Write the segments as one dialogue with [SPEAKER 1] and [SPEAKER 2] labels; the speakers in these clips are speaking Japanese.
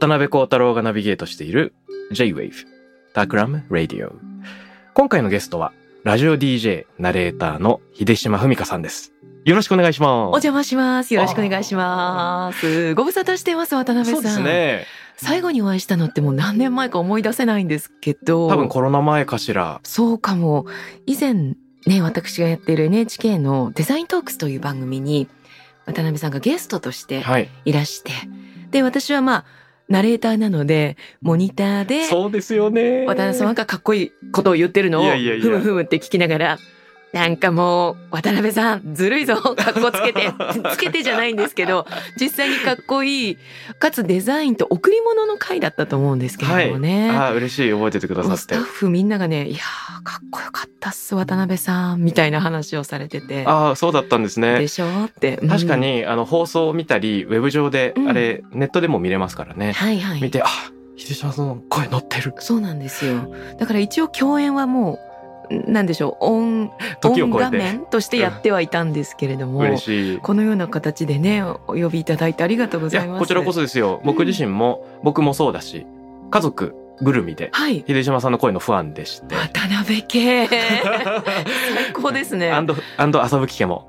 [SPEAKER 1] 渡辺幸太郎がナビゲートしている J-Wave タクラム Radio 今回のゲストはラジオ DJ ナレーターの秀島文香さんですよろしくお願いします
[SPEAKER 2] お邪魔します。よろしくお願いします。ご無沙汰してます、渡辺さん。
[SPEAKER 1] そうですね
[SPEAKER 2] 最後にお会いしたのってもう何年前か思い出せないんですけど。
[SPEAKER 1] 多分コロナ前かしら
[SPEAKER 2] そうかも。以前ね、私がやっている NHK のデザイントークスという番組に渡辺さんがゲストとして
[SPEAKER 1] はい
[SPEAKER 2] いらして。で、私はまあ、ナレーターなので、モニターで、
[SPEAKER 1] そうですよね
[SPEAKER 2] 渡辺さんがかっこいいことを言ってるのを、ふむふむって聞きながら、なんかもう、渡辺さん、ずるいぞ、かっこつけて、つけてじゃないんですけど、実際にかっこいい、かつデザインと贈り物の回だったと思うんですけれどもね。
[SPEAKER 1] ああ嬉しい覚えててくださって
[SPEAKER 2] スタッフみんながね、いやー、かっこよかす、渡辺さん、みたいな話をされてて。
[SPEAKER 1] ああそうだったんですね
[SPEAKER 2] でしょ？って。うん
[SPEAKER 1] 確か。にあの放送を見たりウェブ上で
[SPEAKER 2] うん
[SPEAKER 1] あれネットでも見れますからね
[SPEAKER 2] はいはい。
[SPEAKER 1] 見てあ秀島さんの声乗ってる
[SPEAKER 2] そうなんですよ。だから一応共演はもう、なんでしょう、音、
[SPEAKER 1] 時を超えて
[SPEAKER 2] 面としてやってはいたんですけれども、
[SPEAKER 1] 嬉しい
[SPEAKER 2] このような形でね、お呼びいただいてありがとうご
[SPEAKER 1] い
[SPEAKER 2] ざいます。
[SPEAKER 1] やこちらこそですよ僕自身も僕もそうだし家族ぐるみで
[SPEAKER 2] はい。
[SPEAKER 1] 秀島さんの声のファンでして
[SPEAKER 2] 渡辺家。最高ですね。
[SPEAKER 1] アンドアンド朝吹家も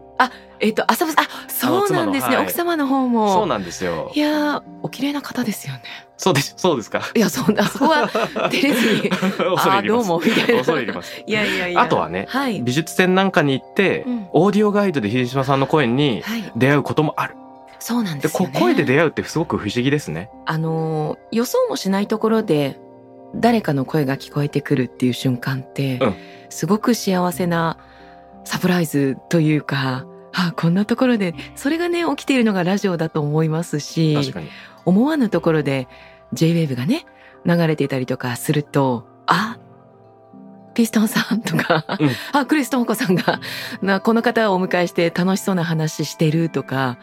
[SPEAKER 2] えっと、浅部さん、あ、そうなんですね。
[SPEAKER 1] はい
[SPEAKER 2] 奥様の方も。
[SPEAKER 1] そうなんですよ
[SPEAKER 2] いやー、お綺麗な方ですよね。
[SPEAKER 1] そうですそうですか？
[SPEAKER 2] いや、そんな、そこは照れずに、あーどう
[SPEAKER 1] 入ります
[SPEAKER 2] も、みたいな。
[SPEAKER 1] 恐れ入ります
[SPEAKER 2] いやいやいや。
[SPEAKER 1] あとはね
[SPEAKER 2] はい。
[SPEAKER 1] 美術展なんかに行って、
[SPEAKER 2] うん
[SPEAKER 1] オーディオガイドで秀島さんの声に
[SPEAKER 2] はい。
[SPEAKER 1] 出会うこともある
[SPEAKER 2] そうなんで
[SPEAKER 1] です
[SPEAKER 2] ね。
[SPEAKER 1] 声で出会うってすごく不思議ですね
[SPEAKER 2] あのー予想もしないところで誰かの声が聞こえてくるっていう瞬間って、
[SPEAKER 1] うん。
[SPEAKER 2] すごく幸せなサプライズというか、あこんなところでそれがね起きているのがラジオだと思いますし思わぬところで J-WAVE がね流れていたりとかするとあピストンさんとか、
[SPEAKER 1] うん。
[SPEAKER 2] あクリストンコさんがなこの方をお迎えして楽しそうな話してるとか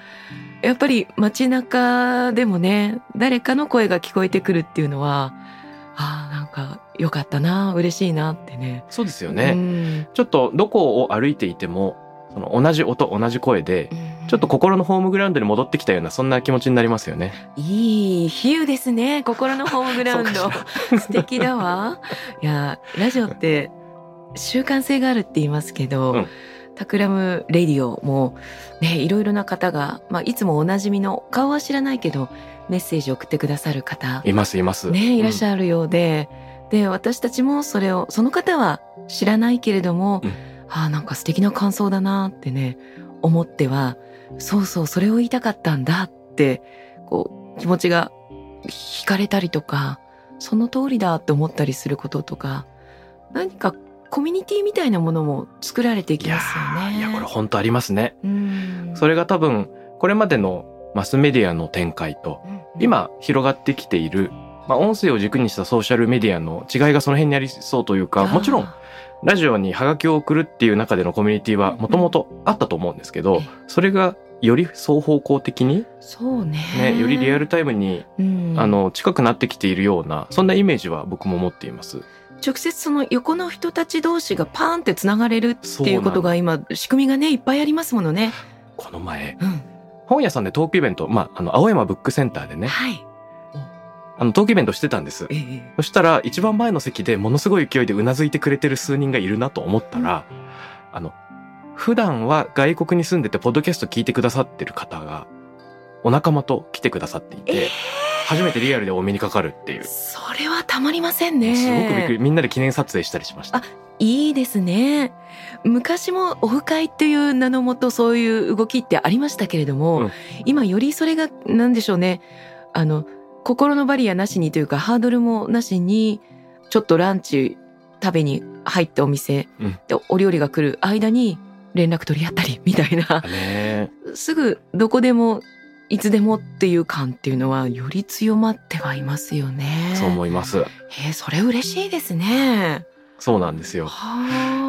[SPEAKER 2] やっぱり街中でもね誰かの声が聞こえてくるっていうのはあーなんかよかったな嬉しいなってね。
[SPEAKER 1] そうですよ
[SPEAKER 2] う
[SPEAKER 1] ね、
[SPEAKER 2] ん。
[SPEAKER 1] ちょっとどこを歩いていてもその同じ音同じ声でちょっと心のホームグラウンドに戻ってきたようなそんな気持ちになりますよね。
[SPEAKER 2] いい比喩ですね。心のホームグラウンド。素敵だわ。いやラジオって習慣性があるって言いますけど、
[SPEAKER 1] うん。
[SPEAKER 2] タクラムレディオもねいろいろな方が、まあ、いつもおなじみの顔は知らないけどメッセージを送ってくださる方。
[SPEAKER 1] いますいます。
[SPEAKER 2] ねいらっし
[SPEAKER 1] ゃ
[SPEAKER 2] ゃるようで、で私たちもそれをその方は知らないけれども、
[SPEAKER 1] うん。
[SPEAKER 2] ああなんか素敵な感想だなってね思ってはそうそうそれを言いたかったんだってこう気持ちが惹かれたりとかその通りだって思ったりすることとか何かコミュニティみたいなものも作られていきますよね。
[SPEAKER 1] ーいやこれ本当ありますね。
[SPEAKER 2] うん。
[SPEAKER 1] それが多分これまでのマスメディアの展開と
[SPEAKER 2] うん
[SPEAKER 1] 今広がってきている、まあ、音声を軸にしたソーシャルメディアの違いがその辺にありそうというかもちろん
[SPEAKER 2] あ
[SPEAKER 1] ラジオにハガキを送るっていう中でのコミュニティはもともとあったと思うんですけど
[SPEAKER 2] え
[SPEAKER 1] それがより双方向的に、
[SPEAKER 2] ーそうね。
[SPEAKER 1] ね、よりリアルタイムに
[SPEAKER 2] うん。
[SPEAKER 1] あの近くなってきているようなそんなイメージは僕も持っています。
[SPEAKER 2] 直接その横の人たち同士がパーンってつながれるっていうことが今仕組みがねいっぱいありますものね。
[SPEAKER 1] この前
[SPEAKER 2] うん、
[SPEAKER 1] 本屋さんでトークイベント、まあ、あの青山ブックセンターでね
[SPEAKER 2] はい。
[SPEAKER 1] あのトークイベントしてたんです
[SPEAKER 2] ええ
[SPEAKER 1] そしたら一番前の席でものすごい勢いでうなずいてくれてる数人がいるなと思ったら、あの普段は外国に住んでてポッドキャスト聞いてくださってる方がお仲間と来てくださっていて、初めてリアルでお目にかかるっていう。
[SPEAKER 2] それはたまりませんね。
[SPEAKER 1] すごくびっくり。みんなで記念撮影したりしました。
[SPEAKER 2] いいですね。昔もオフ会っていう名のもとそういう動きってありましたけれども、
[SPEAKER 1] うん
[SPEAKER 2] 今よりそれが何でしょうね。あの、心のバリアなしにというかハードルもなしに、ちょっとランチ食べに入ったお店、
[SPEAKER 1] うん
[SPEAKER 2] でお料理が来る間に連絡取り合ったりみたいな、
[SPEAKER 1] ね
[SPEAKER 2] すぐどこでもいつでもっていう感っていうのはより強まってはいますよね。
[SPEAKER 1] そう思います。
[SPEAKER 2] それ嬉しいですね。
[SPEAKER 1] そうなんですよ。
[SPEAKER 2] はあ。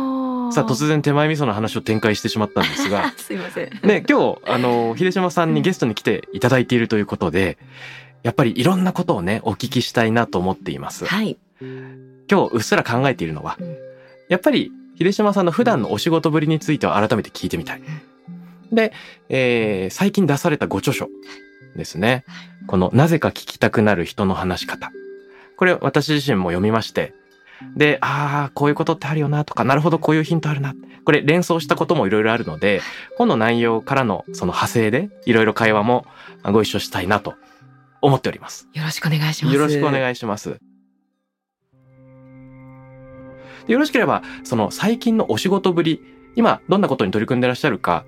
[SPEAKER 1] さあ突然手前味噌の話を展開してしまったんですが、
[SPEAKER 2] すいません。
[SPEAKER 1] ね、今日、あの、秀島さんにゲストに来ていただいているということで、やっぱりいろんなことをね、お聞きしたいなと思っています。
[SPEAKER 2] はい。
[SPEAKER 1] 今日うっすら考えているのは
[SPEAKER 2] うん、
[SPEAKER 1] やっぱり秀島さんの普段のお仕事ぶりについては改めて聞いてみたい。で、えー最近出されたご著書ですね。この、なぜか聞きたくなる人の話し方。これ私自身も読みまして、で、ああ、こういうことってあるよなとか、なるほど、こういうヒントあるな。これ連想したこともいろいろあるので、本の内容からのその派生で、いろいろ会話もご一緒したいなと思っております。
[SPEAKER 2] よろしくお願いします。
[SPEAKER 1] よろしくお
[SPEAKER 2] い。
[SPEAKER 1] 願いします。でよろしければ、その最近のお仕事ぶり、今どんなことに取り組んでらっしゃるか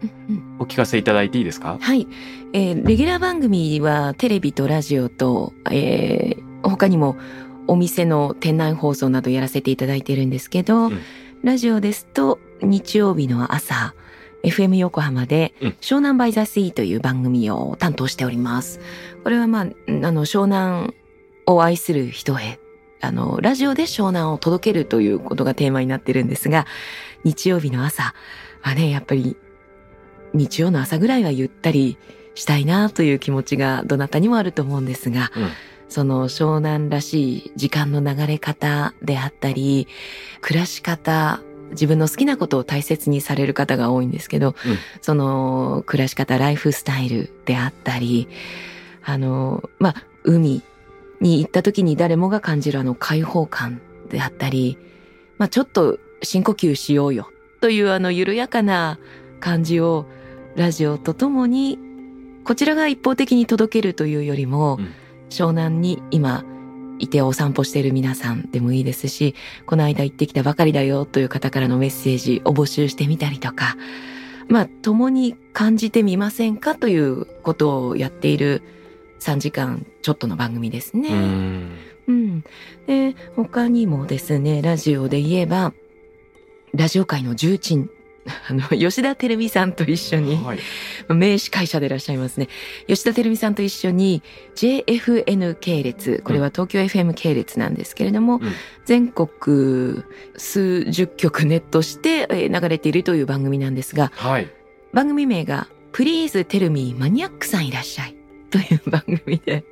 [SPEAKER 1] お聞かせいただいていいですか？
[SPEAKER 2] はい、えーレギュラー番組はテレビとラジオと、えー他にもお店の店内放送などやらせていただいてるんですけど、
[SPEAKER 1] うん。
[SPEAKER 2] ラジオですと日曜日の朝 FM 横浜で
[SPEAKER 1] うん。
[SPEAKER 2] 湘南バイザースイーという番組を担当しております。これはまあ、うんあの湘南を愛する人へあの、ラジオで湘南を届けるということがテーマになってるんですが、日曜日の朝はね、やっぱり日曜の朝ぐらいはゆったりしたいなという気持ちがどなたにもあると思うんですが、
[SPEAKER 1] うん
[SPEAKER 2] その湘南らしい時間の流れ方であったり、暮らし方、自分の好きなことを大切にされる方が多いんですけど、
[SPEAKER 1] うん。
[SPEAKER 2] その暮らし方、ライフスタイルであったり、あの、まあ、海に行った時に誰もが感じるあの開放感であったり、まあ、ちょっと深呼吸しようよというあの緩やかな感じをラジオとともにこちらが一方的に届けるというよりも、
[SPEAKER 1] うん
[SPEAKER 2] 湘南に今いてお散歩している皆さんでもいいですしこの間行ってきたばかりだよという方からのメッセージを募集してみたりとかまあ共に感じてみませんかということをやっている3時間ちょっとの番組ですね。
[SPEAKER 1] うん。
[SPEAKER 2] で、他にもですね、ラジオで言えば、ラジオ界の重鎮、あの、吉田照美さんと一緒に、
[SPEAKER 1] はい。
[SPEAKER 2] 名司会者でいらっしゃいますね。吉田照美さんと一緒に JFN 系列、これは東京 FM 系列なんですけれども、
[SPEAKER 1] うん
[SPEAKER 2] 全国数十局ネットしてえー流れているという番組なんですが、
[SPEAKER 1] はい。
[SPEAKER 2] 番組名が Please Tell Me マニアックさんいらっしゃいという番組で、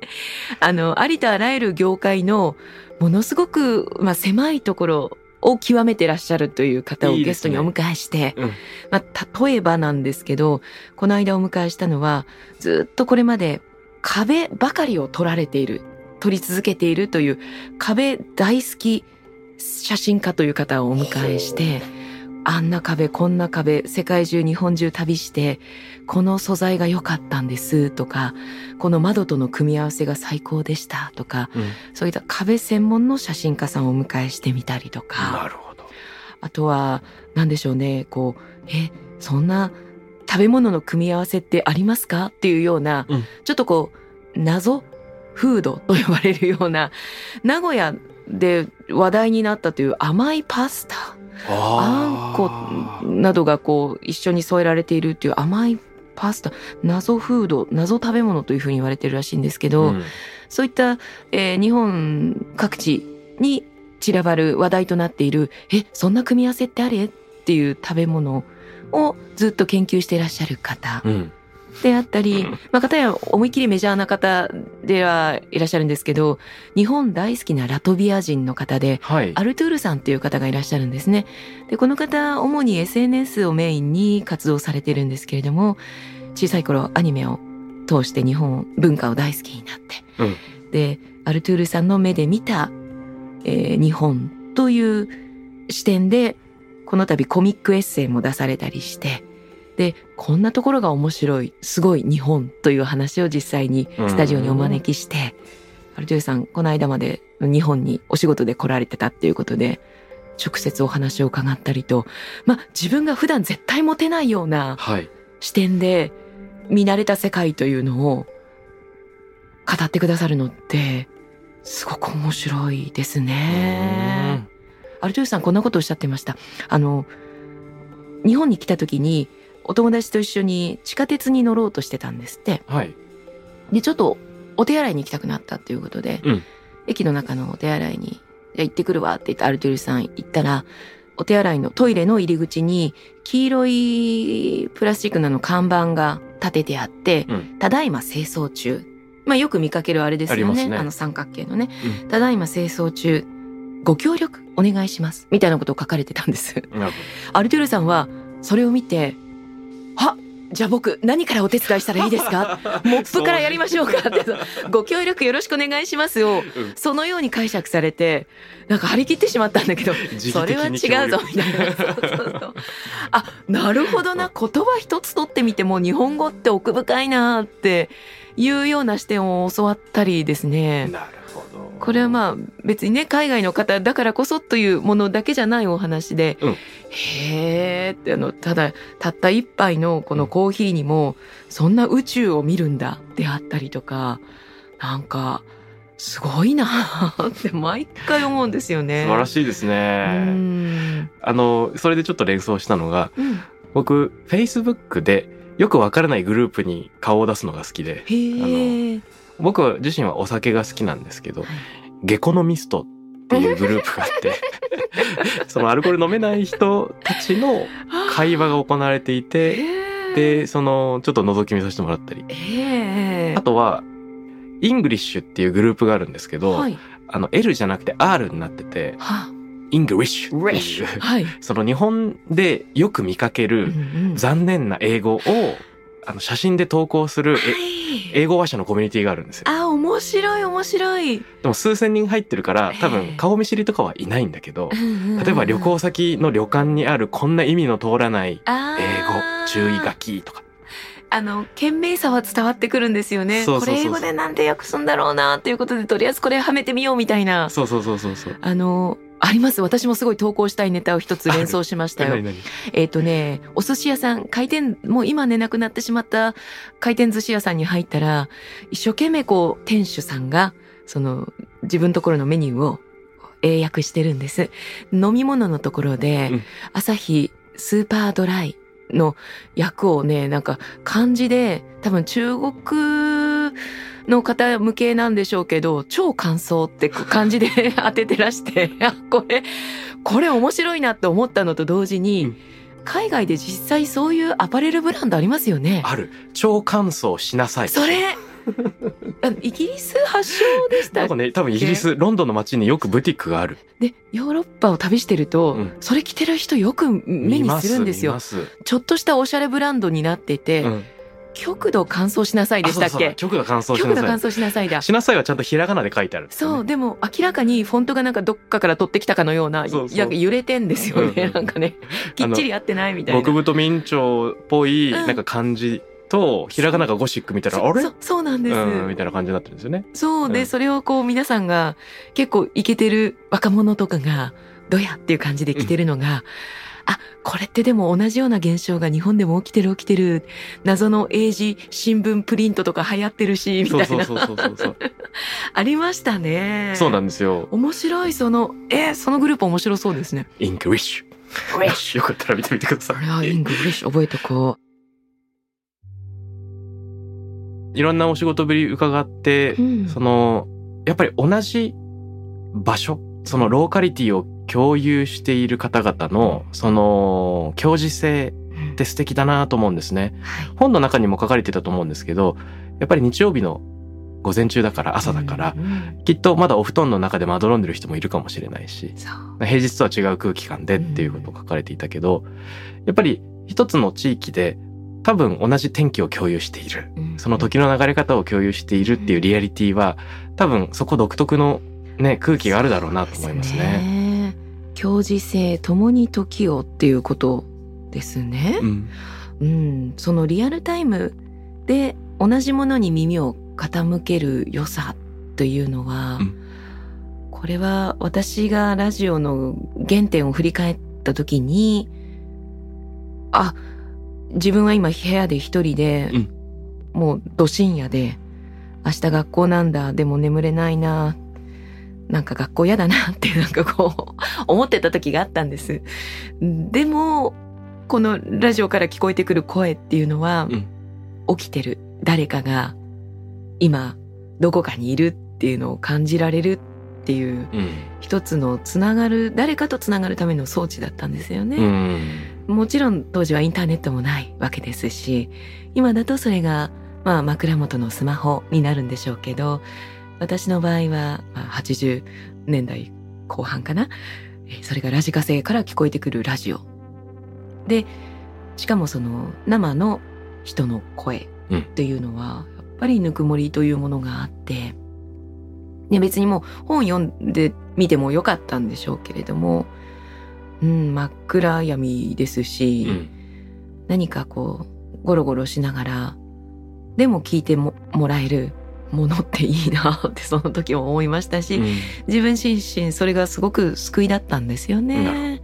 [SPEAKER 2] あの、ありとあらゆる業界のものすごく、まあ、狭いところを極めてらっしゃるという方をゲストにお迎えして、
[SPEAKER 1] うん。
[SPEAKER 2] まあ、例えばなんですけど、この間お迎えしたのは、ずっとこれまで壁ばかりを撮られている、撮り続けているという壁大好き写真家という方をお迎えして、あんな壁、こんな壁、世界中、日本中旅して、この素材が良かったんですとか、この窓との組み合わせが最高でしたとか、
[SPEAKER 1] うん
[SPEAKER 2] そういった壁専門の写真家さんをお迎えしてみたりとか、
[SPEAKER 1] なるほど。
[SPEAKER 2] あとは、なんでしょうね、こう、え、そんな食べ物の組み合わせってありますか？っていうような、
[SPEAKER 1] うん
[SPEAKER 2] ちょっとこう、謎フードと呼ばれるような、名古屋で話題になったという甘いパスタ。あんこなどがこう一緒に添えられているっていう甘いパスタ謎フード謎食べ物というふうに言われてるらしいんですけど、
[SPEAKER 1] うん。
[SPEAKER 2] そういった、えー日本各地に散らばる話題となっているえそんな組み合わせってあれ？っていう食べ物をずっと研究していらっしゃる方。
[SPEAKER 1] うん。
[SPEAKER 2] であったり、まあ、方や思いっきりメジャーな方ではいらっしゃるんですけど日本大好きなラトビア人の方で
[SPEAKER 1] はい。
[SPEAKER 2] アルトゥールさんっていう方がいらっしゃるんですね。で、この方、主に SNS をメインに活動されてるんですけれども、小さい頃アニメを通して日本文化を大好きになって、
[SPEAKER 1] うん
[SPEAKER 2] で、アルトゥールさんの目で見た、えー日本という視点で、この度コミックエッセイも出されたりして、で、こんなところが面白い、すごい日本という話を実際にスタジオにお招きして、アルトゥールさんこの間まで日本にお仕事で来られてたっていうことで直接お話を伺ったりとまあ自分が普段絶対持てないような
[SPEAKER 1] はい。
[SPEAKER 2] 視点で見慣れた世界というのを語ってくださるのってすごく面白いですね。アルトゥールさんこんなことをおっしゃってました。あの日本に来た時にお友達と一緒に地下鉄に乗ろうとしてたんですって。
[SPEAKER 1] うんはい。
[SPEAKER 2] でちょっとお手洗いに行きたくなったっていうことで、
[SPEAKER 1] うん
[SPEAKER 2] 駅の中のお手洗いにじゃあ行ってくるわって言ってアルトゥールさん行ったらお手洗いのトイレの入り口に黄色いプラスチックのあの看板が立ててあって、
[SPEAKER 1] うん
[SPEAKER 2] ただいま清掃中。まあよく見かけるあれですよね。
[SPEAKER 1] ね
[SPEAKER 2] あの三角形のね。
[SPEAKER 1] うん
[SPEAKER 2] ただいま清掃中。ご協力お願いします。みたいなことを書かれてたんです。アルトゥールさんはそれを見て、あじゃあ僕何からお手伝いしたらいいですか？モップからやりましょうかって、ご協力よろしくお願いしますを、
[SPEAKER 1] ど。うん
[SPEAKER 2] そのように解釈されて、なんか張り切ってしまったんだけど、
[SPEAKER 1] 自
[SPEAKER 2] それは違うぞ、みたいな。そうそうそうあ、なるほどな、言葉一つ取ってみても日本語って奥深いなっていうような視点を教わったりですね。
[SPEAKER 1] なる。
[SPEAKER 2] これはまあ別にね海外の方だからこそというものだけじゃないお話で、
[SPEAKER 1] うん
[SPEAKER 2] へーってあのただたった一杯のこのコーヒーにもそんな宇宙を見るんだであったりとかなんかすごいなって毎回思うんですよね。
[SPEAKER 1] 素晴らしいです
[SPEAKER 2] う
[SPEAKER 1] ね。
[SPEAKER 2] ん
[SPEAKER 1] あの、それでちょっと連想したのが、
[SPEAKER 2] うん
[SPEAKER 1] 僕、Facebook でよくわからないグループに顔を出すのが好きで、
[SPEAKER 2] へえ。
[SPEAKER 1] 僕自身はお酒が好きなんですけど、ゲコノミストっていうグループがあって、そのアルコール飲めない人たちの会話が行われていて、で、その、ちょっと覗き見させてもらったり。
[SPEAKER 2] ええ
[SPEAKER 1] あとは、 Engrish っていうグループがあるんですけど、
[SPEAKER 2] はい。
[SPEAKER 1] あの、L じゃなくて R になってて、
[SPEAKER 2] は
[SPEAKER 1] Engrish っていう、
[SPEAKER 2] はい。
[SPEAKER 1] その日本でよく見かけ
[SPEAKER 2] うん
[SPEAKER 1] る
[SPEAKER 2] うん。
[SPEAKER 1] 残念な英語を、あの、写真で投稿する、え
[SPEAKER 2] はい
[SPEAKER 1] 英語話者のコミュニティがあるんですよ。
[SPEAKER 2] あ、面白い面白い。
[SPEAKER 1] でも数千人入ってるから、多
[SPEAKER 2] へ
[SPEAKER 1] 分
[SPEAKER 2] え
[SPEAKER 1] 顔見知りとかはいないんだけど、例
[SPEAKER 2] 例
[SPEAKER 1] えば旅行先の旅館にあるこんな意味の通らない
[SPEAKER 2] あ
[SPEAKER 1] 英
[SPEAKER 2] ー
[SPEAKER 1] 語、注意書きとか。
[SPEAKER 2] あの賢明さは伝わってくるんですよね
[SPEAKER 1] そうそうそうそう
[SPEAKER 2] これ英語でなんて訳すんだろうなっていうことでとりあえずこれはめてみようみたいな
[SPEAKER 1] そうそうそうそうそう。
[SPEAKER 2] あのあります。私もすごい投稿したいネタを一つ連想しましたよ。えっ、とねお寿司屋さん開店もう今ねなくなってしまった回転寿司屋さんに入ったら一生懸命こう店主さんがその自分のところのメニューを英訳してるんです。飲み物のところで、
[SPEAKER 1] うん。
[SPEAKER 2] 朝日スーパードライの訳をねなんか漢字で多分中国の方向けなんでしょうけど超乾燥ってこう漢字で 当ててらしてあこれこれ面白いなって思ったのと同時に、
[SPEAKER 1] うん
[SPEAKER 2] 海外で実際そういうアパレルブランドありますよね。
[SPEAKER 1] ある。超乾燥しなさい。
[SPEAKER 2] それイギリス発祥でした
[SPEAKER 1] なんかね、多分イギリス、ロンドンの街によくブティックがある。
[SPEAKER 2] でヨーロッパを旅してると、
[SPEAKER 1] うん
[SPEAKER 2] それ着てる人よく目にするんですよちょっとしたおしゃれブランドになってて、
[SPEAKER 1] うん
[SPEAKER 2] 極度乾燥しなさいでしたっけ？
[SPEAKER 1] 極度乾燥し
[SPEAKER 2] 極度乾
[SPEAKER 1] なさい。
[SPEAKER 2] 燥しなさいだ
[SPEAKER 1] しなさいはちゃんとひらがなで書いてある、
[SPEAKER 2] そう、。でも明らかにフォントがなんかどっかから取ってきたかのような、
[SPEAKER 1] そう
[SPEAKER 2] 揺れてんですよね。
[SPEAKER 1] うんうん
[SPEAKER 2] なんかね、きっちり合ってないみたいな。
[SPEAKER 1] 極太明朝っぽい、
[SPEAKER 2] うん
[SPEAKER 1] なんか漢字と、ひらがながゴシックみたいな、あれ？
[SPEAKER 2] そうそうなんです。
[SPEAKER 1] うん、みたいな感じになってるんですよね。
[SPEAKER 2] そうで、
[SPEAKER 1] うん
[SPEAKER 2] それをこう皆さんが結構イケてる若者とかが、どやっていう感じで着てるのが、あ、これってでも同じような現象が日本でも起きてる起きてる。謎の英字新聞プリントとか流行ってるし、みたいな。
[SPEAKER 1] そうそうそうそうそう。
[SPEAKER 2] ありましたね。
[SPEAKER 1] そうなんですよ。
[SPEAKER 2] 面白い、その、えーそのグループ面白そうですね。
[SPEAKER 1] Engrish。よかったら見てみてください。
[SPEAKER 2] これは
[SPEAKER 1] い
[SPEAKER 2] い。 Engrish 覚えとこ
[SPEAKER 1] いろんなお仕事ぶり伺って
[SPEAKER 2] う。、うん
[SPEAKER 1] その、やっぱり同じ場所、そのローカリティを共有している方々の、その、共時性って素敵だなと思うんですね。
[SPEAKER 2] はい
[SPEAKER 1] 本の中にも書かれてたと思うんですけど、やっぱり日曜日の午前中だから朝だから、
[SPEAKER 2] うんうん
[SPEAKER 1] きっとまだお布団の中でまどろんでる人もいるかもしれないし。平日とは違う空気感でっていうことを書かれていたけど、やっぱり一つの地域で多分同じ天気を共有している。その時の流れ方を共有しているっていうリアリティは、多分そこ独特のね、空気があるだろうなと思いますね。
[SPEAKER 2] ね。共時性共に時をっていうことですね
[SPEAKER 1] う。ん。
[SPEAKER 2] うん、そのリアルタイムで同じものに耳を傾ける良さというのは、
[SPEAKER 1] うん
[SPEAKER 2] これは私がラジオの原点を振り返った時にあ自分は今部屋で一人で、
[SPEAKER 1] うん
[SPEAKER 2] もうど深夜で明日学校なんだでも眠れないななんか学校嫌だなってなんかこう思ってた時があったんです。でもこのラジオから聞こえてくる声っていうのは、起きてる誰かが今どこかにいるっていうのを感じられるっていう
[SPEAKER 1] うん
[SPEAKER 2] 一つのつながる誰かとつながるための装置だったんですよ
[SPEAKER 1] う
[SPEAKER 2] ね。
[SPEAKER 1] ん
[SPEAKER 2] もちろん当時はインターネットもないわけですし今だとそれがまあ枕元のスマホになるんでしょうけど私の場合は、まあ、80年代後半かな。えーそれがラジカセから聞こえてくるラジオ。でしかもその生の人の声っていうのは、やっぱりぬくもりというものがあってね、別にもう本読んでみてもよかったんでしょうけれども、うん、真っ暗闇ですし、
[SPEAKER 1] うん。
[SPEAKER 2] 何かこうゴロゴロしながらでも聞いてももらえるものっていいなってその時も思いましたし、
[SPEAKER 1] うん。
[SPEAKER 2] 自分自身それがすごく救いだったんですよね。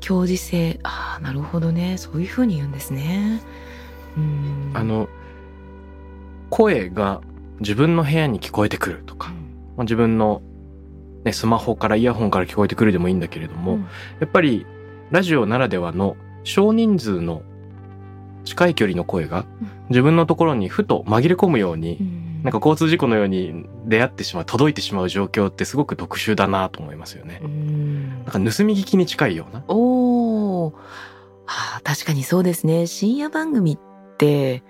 [SPEAKER 2] 共時性ああなるほどね。そういうふうに言うんですね。うん。
[SPEAKER 1] あの声が自分の部屋に聞こえてくるとか、まあ、自分の、ね、スマホからイヤホンから聞こえてくるでもいいんだけれども、
[SPEAKER 2] うん。
[SPEAKER 1] やっぱりラジオならではの少人数の近い距離の声が
[SPEAKER 2] うん。
[SPEAKER 1] 自分のところにふと紛れ込むように、
[SPEAKER 2] うん
[SPEAKER 1] なんか交通事故のように出会ってしまう届いてしまう状況ってすごく特殊だなと思いますよね。
[SPEAKER 2] うん
[SPEAKER 1] なんか盗み聞きに近いような。
[SPEAKER 2] おお、はあ、確かにそうですね深夜番組って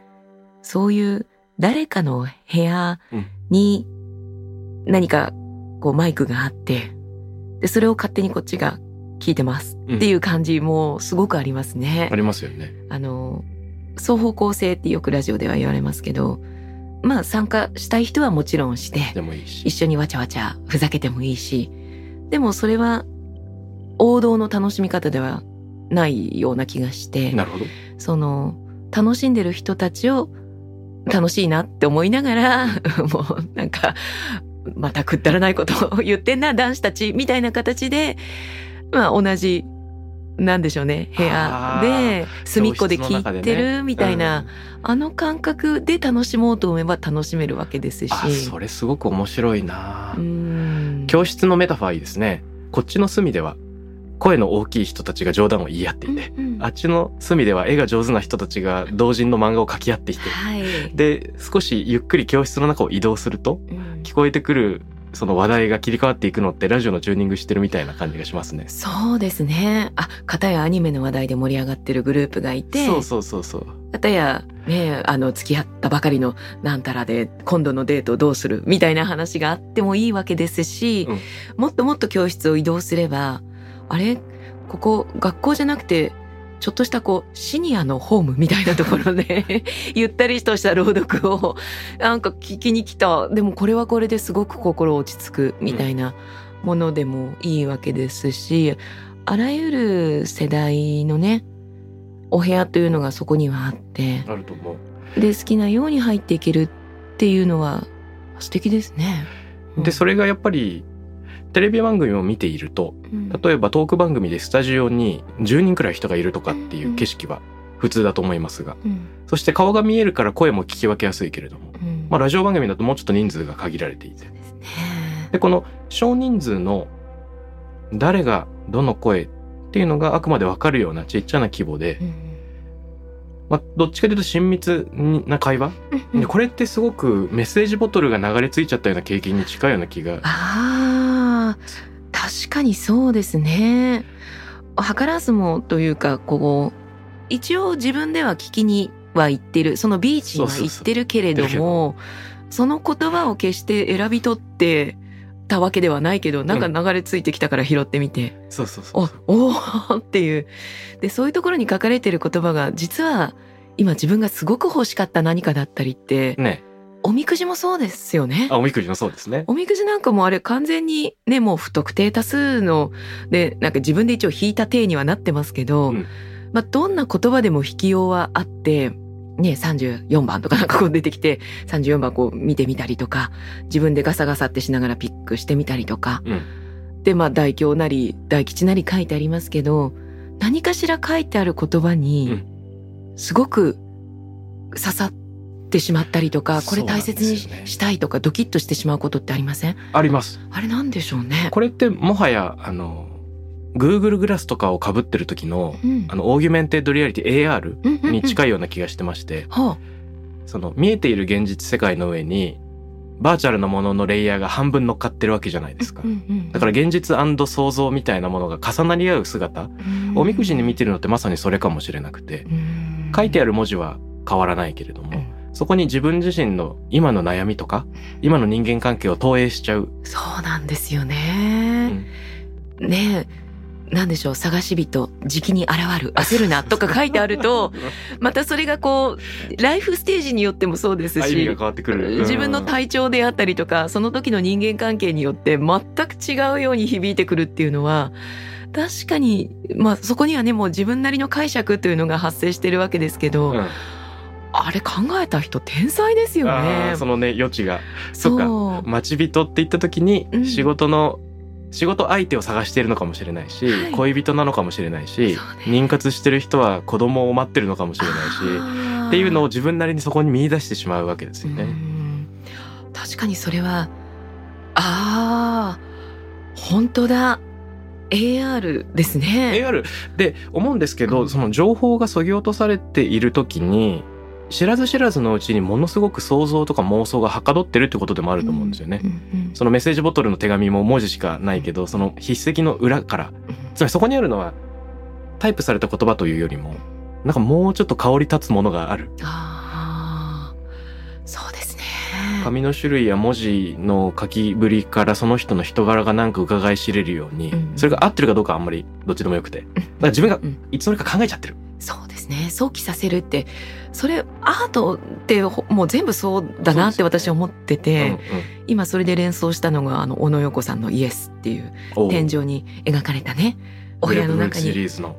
[SPEAKER 2] そういう誰かの部屋に何かこうマイクがあってでそれを勝手にこっちが聞いてますっていう感じもすごくありますね。
[SPEAKER 1] ありますよね。
[SPEAKER 2] あの双方向性ってよくラジオでは言われますけどまあ参加したい人はもちろんして一。緒にわちゃわちゃふざけてもいいしでもそれは王道の楽しみ方ではないような気がして
[SPEAKER 1] なるほど。
[SPEAKER 2] その楽しんでる人たちを楽しいなって思いながら もうなんかまたくったらないことを言ってんな男子たちみたいな形でまあ同じなんでしょうね。部屋で隅っこで聞いてるみたいな、あの感覚で楽しもうと思えば楽しめるわけですし。
[SPEAKER 1] あ、それすごく面白いな。
[SPEAKER 2] う。ん。
[SPEAKER 1] 教室のメタファーいいですね。こっちの隅では声の大きい人たちが冗談を言い合っていて、
[SPEAKER 2] うんうん。
[SPEAKER 1] あっちの隅では絵が上手な人たちが同人の漫画を描き合っていて、
[SPEAKER 2] はい。
[SPEAKER 1] で、少しゆっくり教室の中を移動すると、
[SPEAKER 2] うん。
[SPEAKER 1] 聞こえてくるその話題が切り替わっていくのってラジオのチューニングしてるみたいな感じがしますね。
[SPEAKER 2] そうですね。あ、片やアニメの話題で盛り上がってるグループがいて、
[SPEAKER 1] そうそうそうそう。
[SPEAKER 2] 片やね、あの付き合ったばかりのなんたらで今度のデートどうするみたいな話があってもいいわけですし、
[SPEAKER 1] うん
[SPEAKER 2] もっともっと教室を移動すれば、あれ？ここ学校じゃなくてちょっとしたこうシニアのホームみたいなところで ゆったりとした朗読をなんか聞きに来たでもこれはこれですごく心落ち着くみたいなものでもいいわけですし、あらゆる世代のねお部屋というのがそこにはあって
[SPEAKER 1] あると思う。
[SPEAKER 2] で好きなように入っていけるっていうのは素敵ですね。
[SPEAKER 1] で、それがやっぱり、テレビ番組を見ていると、
[SPEAKER 2] うん。
[SPEAKER 1] 例えばトーク番組でスタジオに10人くらい人がいるとかっていう景色は普通だと思いますが、
[SPEAKER 2] うん。
[SPEAKER 1] そして顔が見えるから声も聞き分けやすいけれども、
[SPEAKER 2] うん。
[SPEAKER 1] まあラジオ番組だともうちょっと人数が限られていて。
[SPEAKER 2] ね。
[SPEAKER 1] で、この少人数の誰がどの声っていうのがあくまでわかるようなちっちゃな規模で
[SPEAKER 2] う、ん。
[SPEAKER 1] まあどっちかというと親密な会話？でこれってすごくメッセージボトルが流れ着いちゃったような経験に近いような気が。
[SPEAKER 2] 確かにそうですね。図らずもというかこう一応自分では聞きには行ってる。そのビーチには行ってるけれども
[SPEAKER 1] そ
[SPEAKER 2] の言葉を決して選び取ってたわけではないけどなんか流れ着いてきたから拾ってみて、
[SPEAKER 1] そうそうそう。
[SPEAKER 2] おおーっていう。でそういうところに書かれてる言葉が実は今自分がすごく欲しかった何かだったりって
[SPEAKER 1] ね。
[SPEAKER 2] おみくじもそうですよね。
[SPEAKER 1] あ、おみくじのそうですね。
[SPEAKER 2] おみくじなんかもあれ完全にねもう不特定多数のでなんか自分で一応引いた体にはなってますけど、
[SPEAKER 1] うん
[SPEAKER 2] まあ、どんな言葉でも引きようはあってね、34番とかなんかこう出てきて、34番こう見てみたりとか、自分でガサガサってしながらピックしてみたりとか。
[SPEAKER 1] うん
[SPEAKER 2] で、まあ、大凶なり、大吉なり書いてありますけど、何かしら書いてある言葉に、すごく刺さってしまったりとか、これ大切にしたいとか、ドキッとしてしまうことってありません？
[SPEAKER 1] あります。
[SPEAKER 2] あれなんでしょうね。
[SPEAKER 1] これってもはや、あの、Google グラスとかを被ってる時の、
[SPEAKER 2] うん。
[SPEAKER 1] あの、 augmented reality AR
[SPEAKER 2] うんうんうん。
[SPEAKER 1] に近いような気がしてまして、
[SPEAKER 2] は
[SPEAKER 1] その見えている現実世界の上に、バーチャルなもののレイヤーが半分乗っかってるわけじゃないですか。だから現実想像みたいなものが重なり合う姿、おみくじに見てるのってまさにそれかもしれなくて、書いてあ
[SPEAKER 2] る。
[SPEAKER 1] る文字は変わらないけれども、
[SPEAKER 2] うん
[SPEAKER 1] そこに自分自身の今の悩みとか、今の人間関係を投影しちゃう。
[SPEAKER 2] そうなんですよね。ねえ。なんでしょう、探し人、時期に現る、焦るなとか書いてあると、またそれがこう、ライフステージによってもそうですし。自分の
[SPEAKER 1] うん
[SPEAKER 2] 体調であったりとか、その時の人間関係によって全く違うように響いてくるっていうのは、確かに、まあそこにはね、もう自分なりの解釈というのが発生してるわけですけど、
[SPEAKER 1] うん
[SPEAKER 2] あれ考えた人天才ですよ
[SPEAKER 1] あ
[SPEAKER 2] ね
[SPEAKER 1] ー。そのね、余地が。そっか
[SPEAKER 2] そう。
[SPEAKER 1] 待ち人って言った時に
[SPEAKER 2] うん仕
[SPEAKER 1] 仕事の、仕事相手を探しているのかもしれないし、
[SPEAKER 2] はい
[SPEAKER 1] 恋人なのかもしれないし、
[SPEAKER 2] そうね
[SPEAKER 1] 妊活してる人は子供を待ってるのかもしれないし、っていうのを自分なりにそこに見出してしまうわけですよね。
[SPEAKER 2] うん確かにそれはああ本当だ AR ですね。
[SPEAKER 1] AR で思うんですけど、
[SPEAKER 2] うん
[SPEAKER 1] その情報が削ぎ落とされている時に知らず知らずのうちにものすごく想像とか妄想がはかどってるってことでもあると思うんですよね。そのメッセージボトルの手紙も文字しかないけど、その筆跡の裏から、つまりそこにあるのはタイプされた言葉というよりも、なんかもうちょっと香り立つものがある。
[SPEAKER 2] ああそうですね。
[SPEAKER 1] 紙の種類や文字の書きぶりからその人の人柄がなんか伺い知れるように、
[SPEAKER 2] うん
[SPEAKER 1] それが合ってるかどうかはあんまりどっちでもよくて。だから自分が
[SPEAKER 2] うん
[SPEAKER 1] いつの間にか考えちゃってる。
[SPEAKER 2] そうですね。想起させるってそれアートってほもう全部そうだなって私は思ってて、今それで連想したのがあの小野洋子さんの「イエス」っていう
[SPEAKER 1] うんう。ん、
[SPEAKER 2] 天井に描かれたね。お部屋の中
[SPEAKER 1] シ
[SPEAKER 2] に。そう。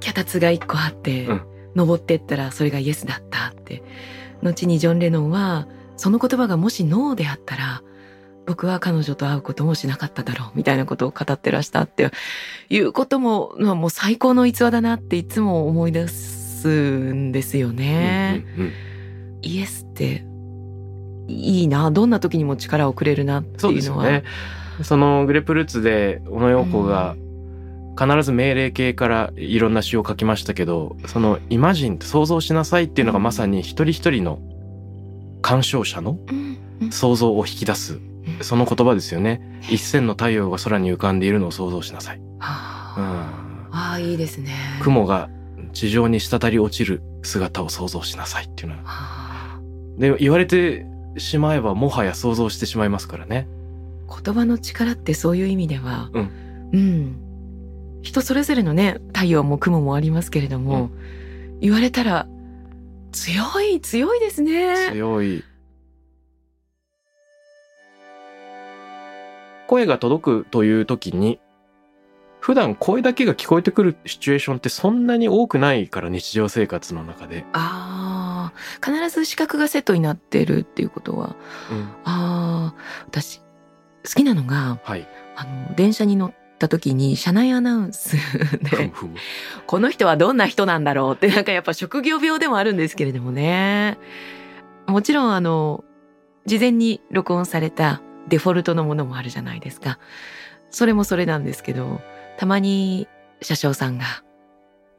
[SPEAKER 2] 脚立が一個あって、
[SPEAKER 1] うん。
[SPEAKER 2] 登ってったらそれがイエスだったって。後にジョン・レノンはその言葉がもしノーであったら僕は彼女と会うこともしなかっただろうみたいなことを語ってらしたっていうこともまあもう最高の逸話だなっていつも思い出すんですよね。
[SPEAKER 1] うんうんうん
[SPEAKER 2] イエスっていいなどんな時にも力をくれるなっていうのは。
[SPEAKER 1] ですよね。そのグレープルーツで小野洋子が必ず命令形からいろんな詩を書きましたけど、そのイマジン想像しなさいっていうのがまさに一人一人の鑑賞者の想像を引き出すその言葉ですよね。一線の太陽が空に浮かんでいるのを想像しなさい。
[SPEAKER 2] は
[SPEAKER 1] うん
[SPEAKER 2] あ、ああいいですね。
[SPEAKER 1] 雲が地上に滴り落ちる姿を想像しなさいっていうのは。
[SPEAKER 2] はあ
[SPEAKER 1] で、言われてしまえばもはや想像してしまいますからね。
[SPEAKER 2] 言葉の力ってそういう意味では、
[SPEAKER 1] うん
[SPEAKER 2] うん人それぞれのね太陽も雲もありますけれども、言われたら強い強いですね。
[SPEAKER 1] 強い。声が届くという時に、普段声だけが聞こえてくるシチュエーションってそんなに多くないから日常生活の中で。
[SPEAKER 2] ああ必ず視覚がセットになってるっていうことは
[SPEAKER 1] うん。
[SPEAKER 2] ああ私好きなのが
[SPEAKER 1] はい。
[SPEAKER 2] あの電車に乗った時に車内アナウンスでこの人はどんな人なんだろうってなんかやっぱ職業病でもあるんですけれどもね。もちろんあの、事前に録音されたデフォルトのものもあるじゃないですか。それもそれなんですけど、たまに車掌さんが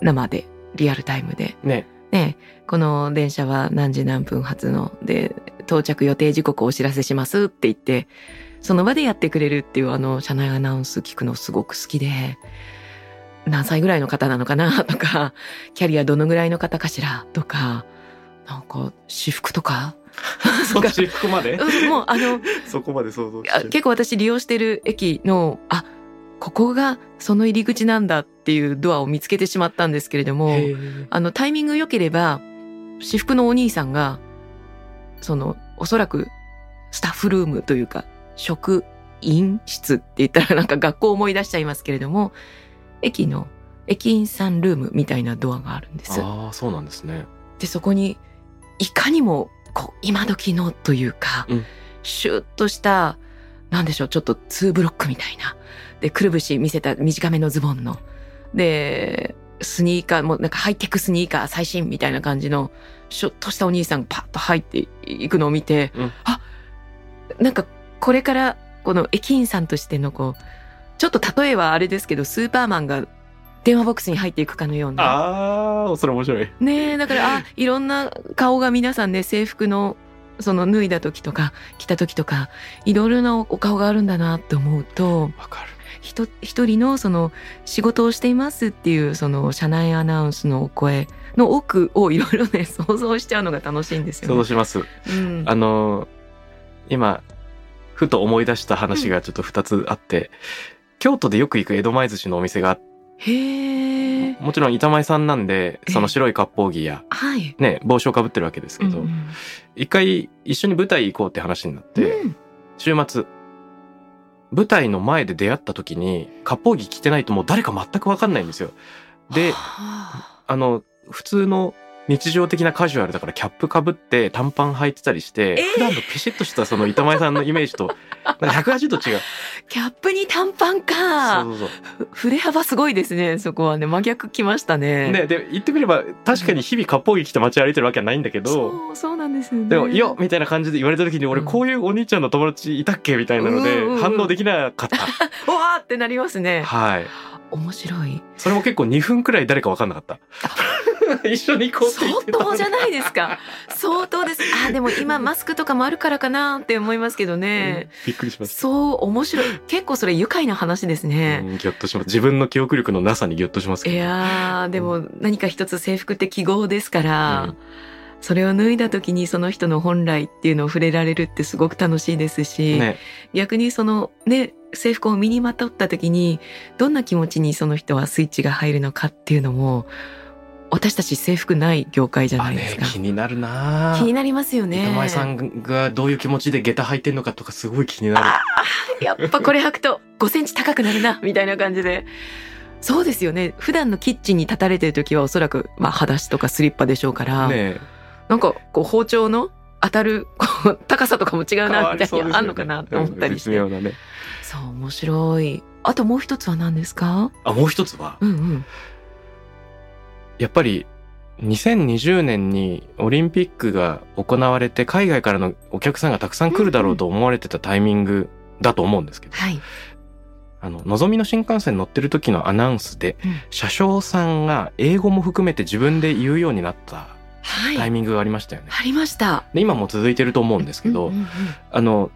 [SPEAKER 2] 生でリアルタイムで、
[SPEAKER 1] ね。
[SPEAKER 2] ね、この電車は何時何分発ので、到着予定時刻をお知らせしますって言って、その場でやってくれるっていうあの車内アナウンス聞くのすごく好きで、何歳ぐらいの方なのかな？とか、キャリアどのぐらいの方かしら？とか、なんか私服とか？
[SPEAKER 1] そっち服まで？
[SPEAKER 2] うんもうあの、
[SPEAKER 1] そこまで想像
[SPEAKER 2] 結構私利用してる駅の、あ、ここがその入り口なんだっていうドアを見つけてしまったんですけれども、あの、タイミング良ければ、私服のお兄さんが、その、おそらく、スタッフルームというか、職員室って言ったらなんか学校を思い出しちゃいますけれども、駅の、駅員さんルームみたいなドアがあるんです。
[SPEAKER 1] ああ、そうなんですね。
[SPEAKER 2] で、そこにいかにもこう今時のというか、
[SPEAKER 1] うん。
[SPEAKER 2] シュッとしたなんでしょうちょっとツーブロックみたいな。でくるぶし見せた短めのズボンの。でスニーカーもなんかハイテクスニーカー最新みたいな感じのシュッとしたお兄さんがパッと入っていくのを見て、
[SPEAKER 1] うん。
[SPEAKER 2] あなんかこれからこの駅員さんとしてのこうちょっと例えはあれですけどスーパーマンが電話ボックスに入っていくかのような
[SPEAKER 1] ああ、それ面白い。
[SPEAKER 2] ねえだからあいろんな顔が皆さんね制服のその脱いだ時とか着た時とかいろいろなお顔があるんだなって思うと
[SPEAKER 1] わかる。
[SPEAKER 2] 一人のその仕事をしていますっていうその社内アナウンスのお声の奥をいろいろね 想像しちゃうのが楽しいんですよね。
[SPEAKER 1] 想像します。
[SPEAKER 2] うん、
[SPEAKER 1] あのー今、ふと思い出した話がちょっと二つあって、京都でよく行く江戸前寿司のお店があっ
[SPEAKER 2] へえ
[SPEAKER 1] もちろん板前さんなんで、
[SPEAKER 2] え。
[SPEAKER 1] その白い割烹着や、
[SPEAKER 2] はい。
[SPEAKER 1] ね、帽子をかぶってるわけですけど、
[SPEAKER 2] うんうん。
[SPEAKER 1] 一回一緒に舞台行こうって話になって、
[SPEAKER 2] うん。
[SPEAKER 1] 週末、舞台の前で出会った時に、割烹着着てないともう誰か全くわかんないんですよ。で、
[SPEAKER 2] はあ。
[SPEAKER 1] あの、普通の日常的なカジュアルだからキャップかぶって短パン履いてたりして、
[SPEAKER 2] えー
[SPEAKER 1] 普段のピシッとしたその板前さんのイメージと、なんか180度違う。
[SPEAKER 2] キャップに短パンか。
[SPEAKER 1] そうそう
[SPEAKER 2] ふ振れ幅すごいですね。そこはね真逆きましたね。
[SPEAKER 1] そう。ね、で、言ってみれば、確かに日々割烹着着て街歩いてるわけはないんだけど、
[SPEAKER 2] そうそうなんですよね。
[SPEAKER 1] でも、いやみたいな感じで言われた時に、俺
[SPEAKER 2] うん
[SPEAKER 1] こういうお兄ちゃんの友達いたっけみたいなので
[SPEAKER 2] うんうんうん、
[SPEAKER 1] 反応できなかった。
[SPEAKER 2] わーってなりますね。
[SPEAKER 1] はい。
[SPEAKER 2] 面白い。
[SPEAKER 1] それも結構2分くらい誰か分かんなかった。一緒に行こう
[SPEAKER 2] 相当じゃないですか。相当です。あでも今マスクとかもあるからかなって思いますけどね。
[SPEAKER 1] うんびっくりします。
[SPEAKER 2] そう面白い。結構それ愉快な話ですね。
[SPEAKER 1] うんギョッとします。自分の記憶力のなさにギョッとしますけ
[SPEAKER 2] い
[SPEAKER 1] ど。
[SPEAKER 2] やーでも何か一つ制服って記号ですから、
[SPEAKER 1] うん
[SPEAKER 2] それを脱いだ時にその人の本来っていうのを触れられるってすごく楽しいですし、
[SPEAKER 1] ね。
[SPEAKER 2] 逆にそのね制服を身にまとった時にどんな気持ちにその人はスイッチが入るのかっていうのも私たち制服ない業界じゃないですか。
[SPEAKER 1] 気になるな
[SPEAKER 2] 気になりますよね。
[SPEAKER 1] 板前さんがどういう気持ちで下駄履いてんのかとかすごい気になる。
[SPEAKER 2] やっぱこれ履くと5センチ高くなるなみたいな感じで。そうですよね。普段のキッチンに立たれてる時はおそらく、まあ、裸足とかスリッパでしょうから、
[SPEAKER 1] ね
[SPEAKER 2] なんかこう包丁の当たる こう高さとかも違うなみたい
[SPEAKER 1] 変わりそうですよね
[SPEAKER 2] にあんのかなと思ったりして。
[SPEAKER 1] うね。
[SPEAKER 2] そう、面白い。あともう一つは何ですか？
[SPEAKER 1] あ、もう一つは、
[SPEAKER 2] うんうん。
[SPEAKER 1] やっぱり2020年にオリンピックが行われて海外からのお客さんがたくさん来るだろうと思われてたタイミングだと思うんですけど、
[SPEAKER 2] はい。
[SPEAKER 1] あの、のぞみの新幹線乗ってる時のアナウンスで、
[SPEAKER 2] うん
[SPEAKER 1] 車掌さんが英語も含めて自分で言うようになった
[SPEAKER 2] はい。
[SPEAKER 1] タイミングがありましたよね。
[SPEAKER 2] ありました。
[SPEAKER 1] で今も続いてると思うんですけど、
[SPEAKER 2] うんうんうん
[SPEAKER 1] あの、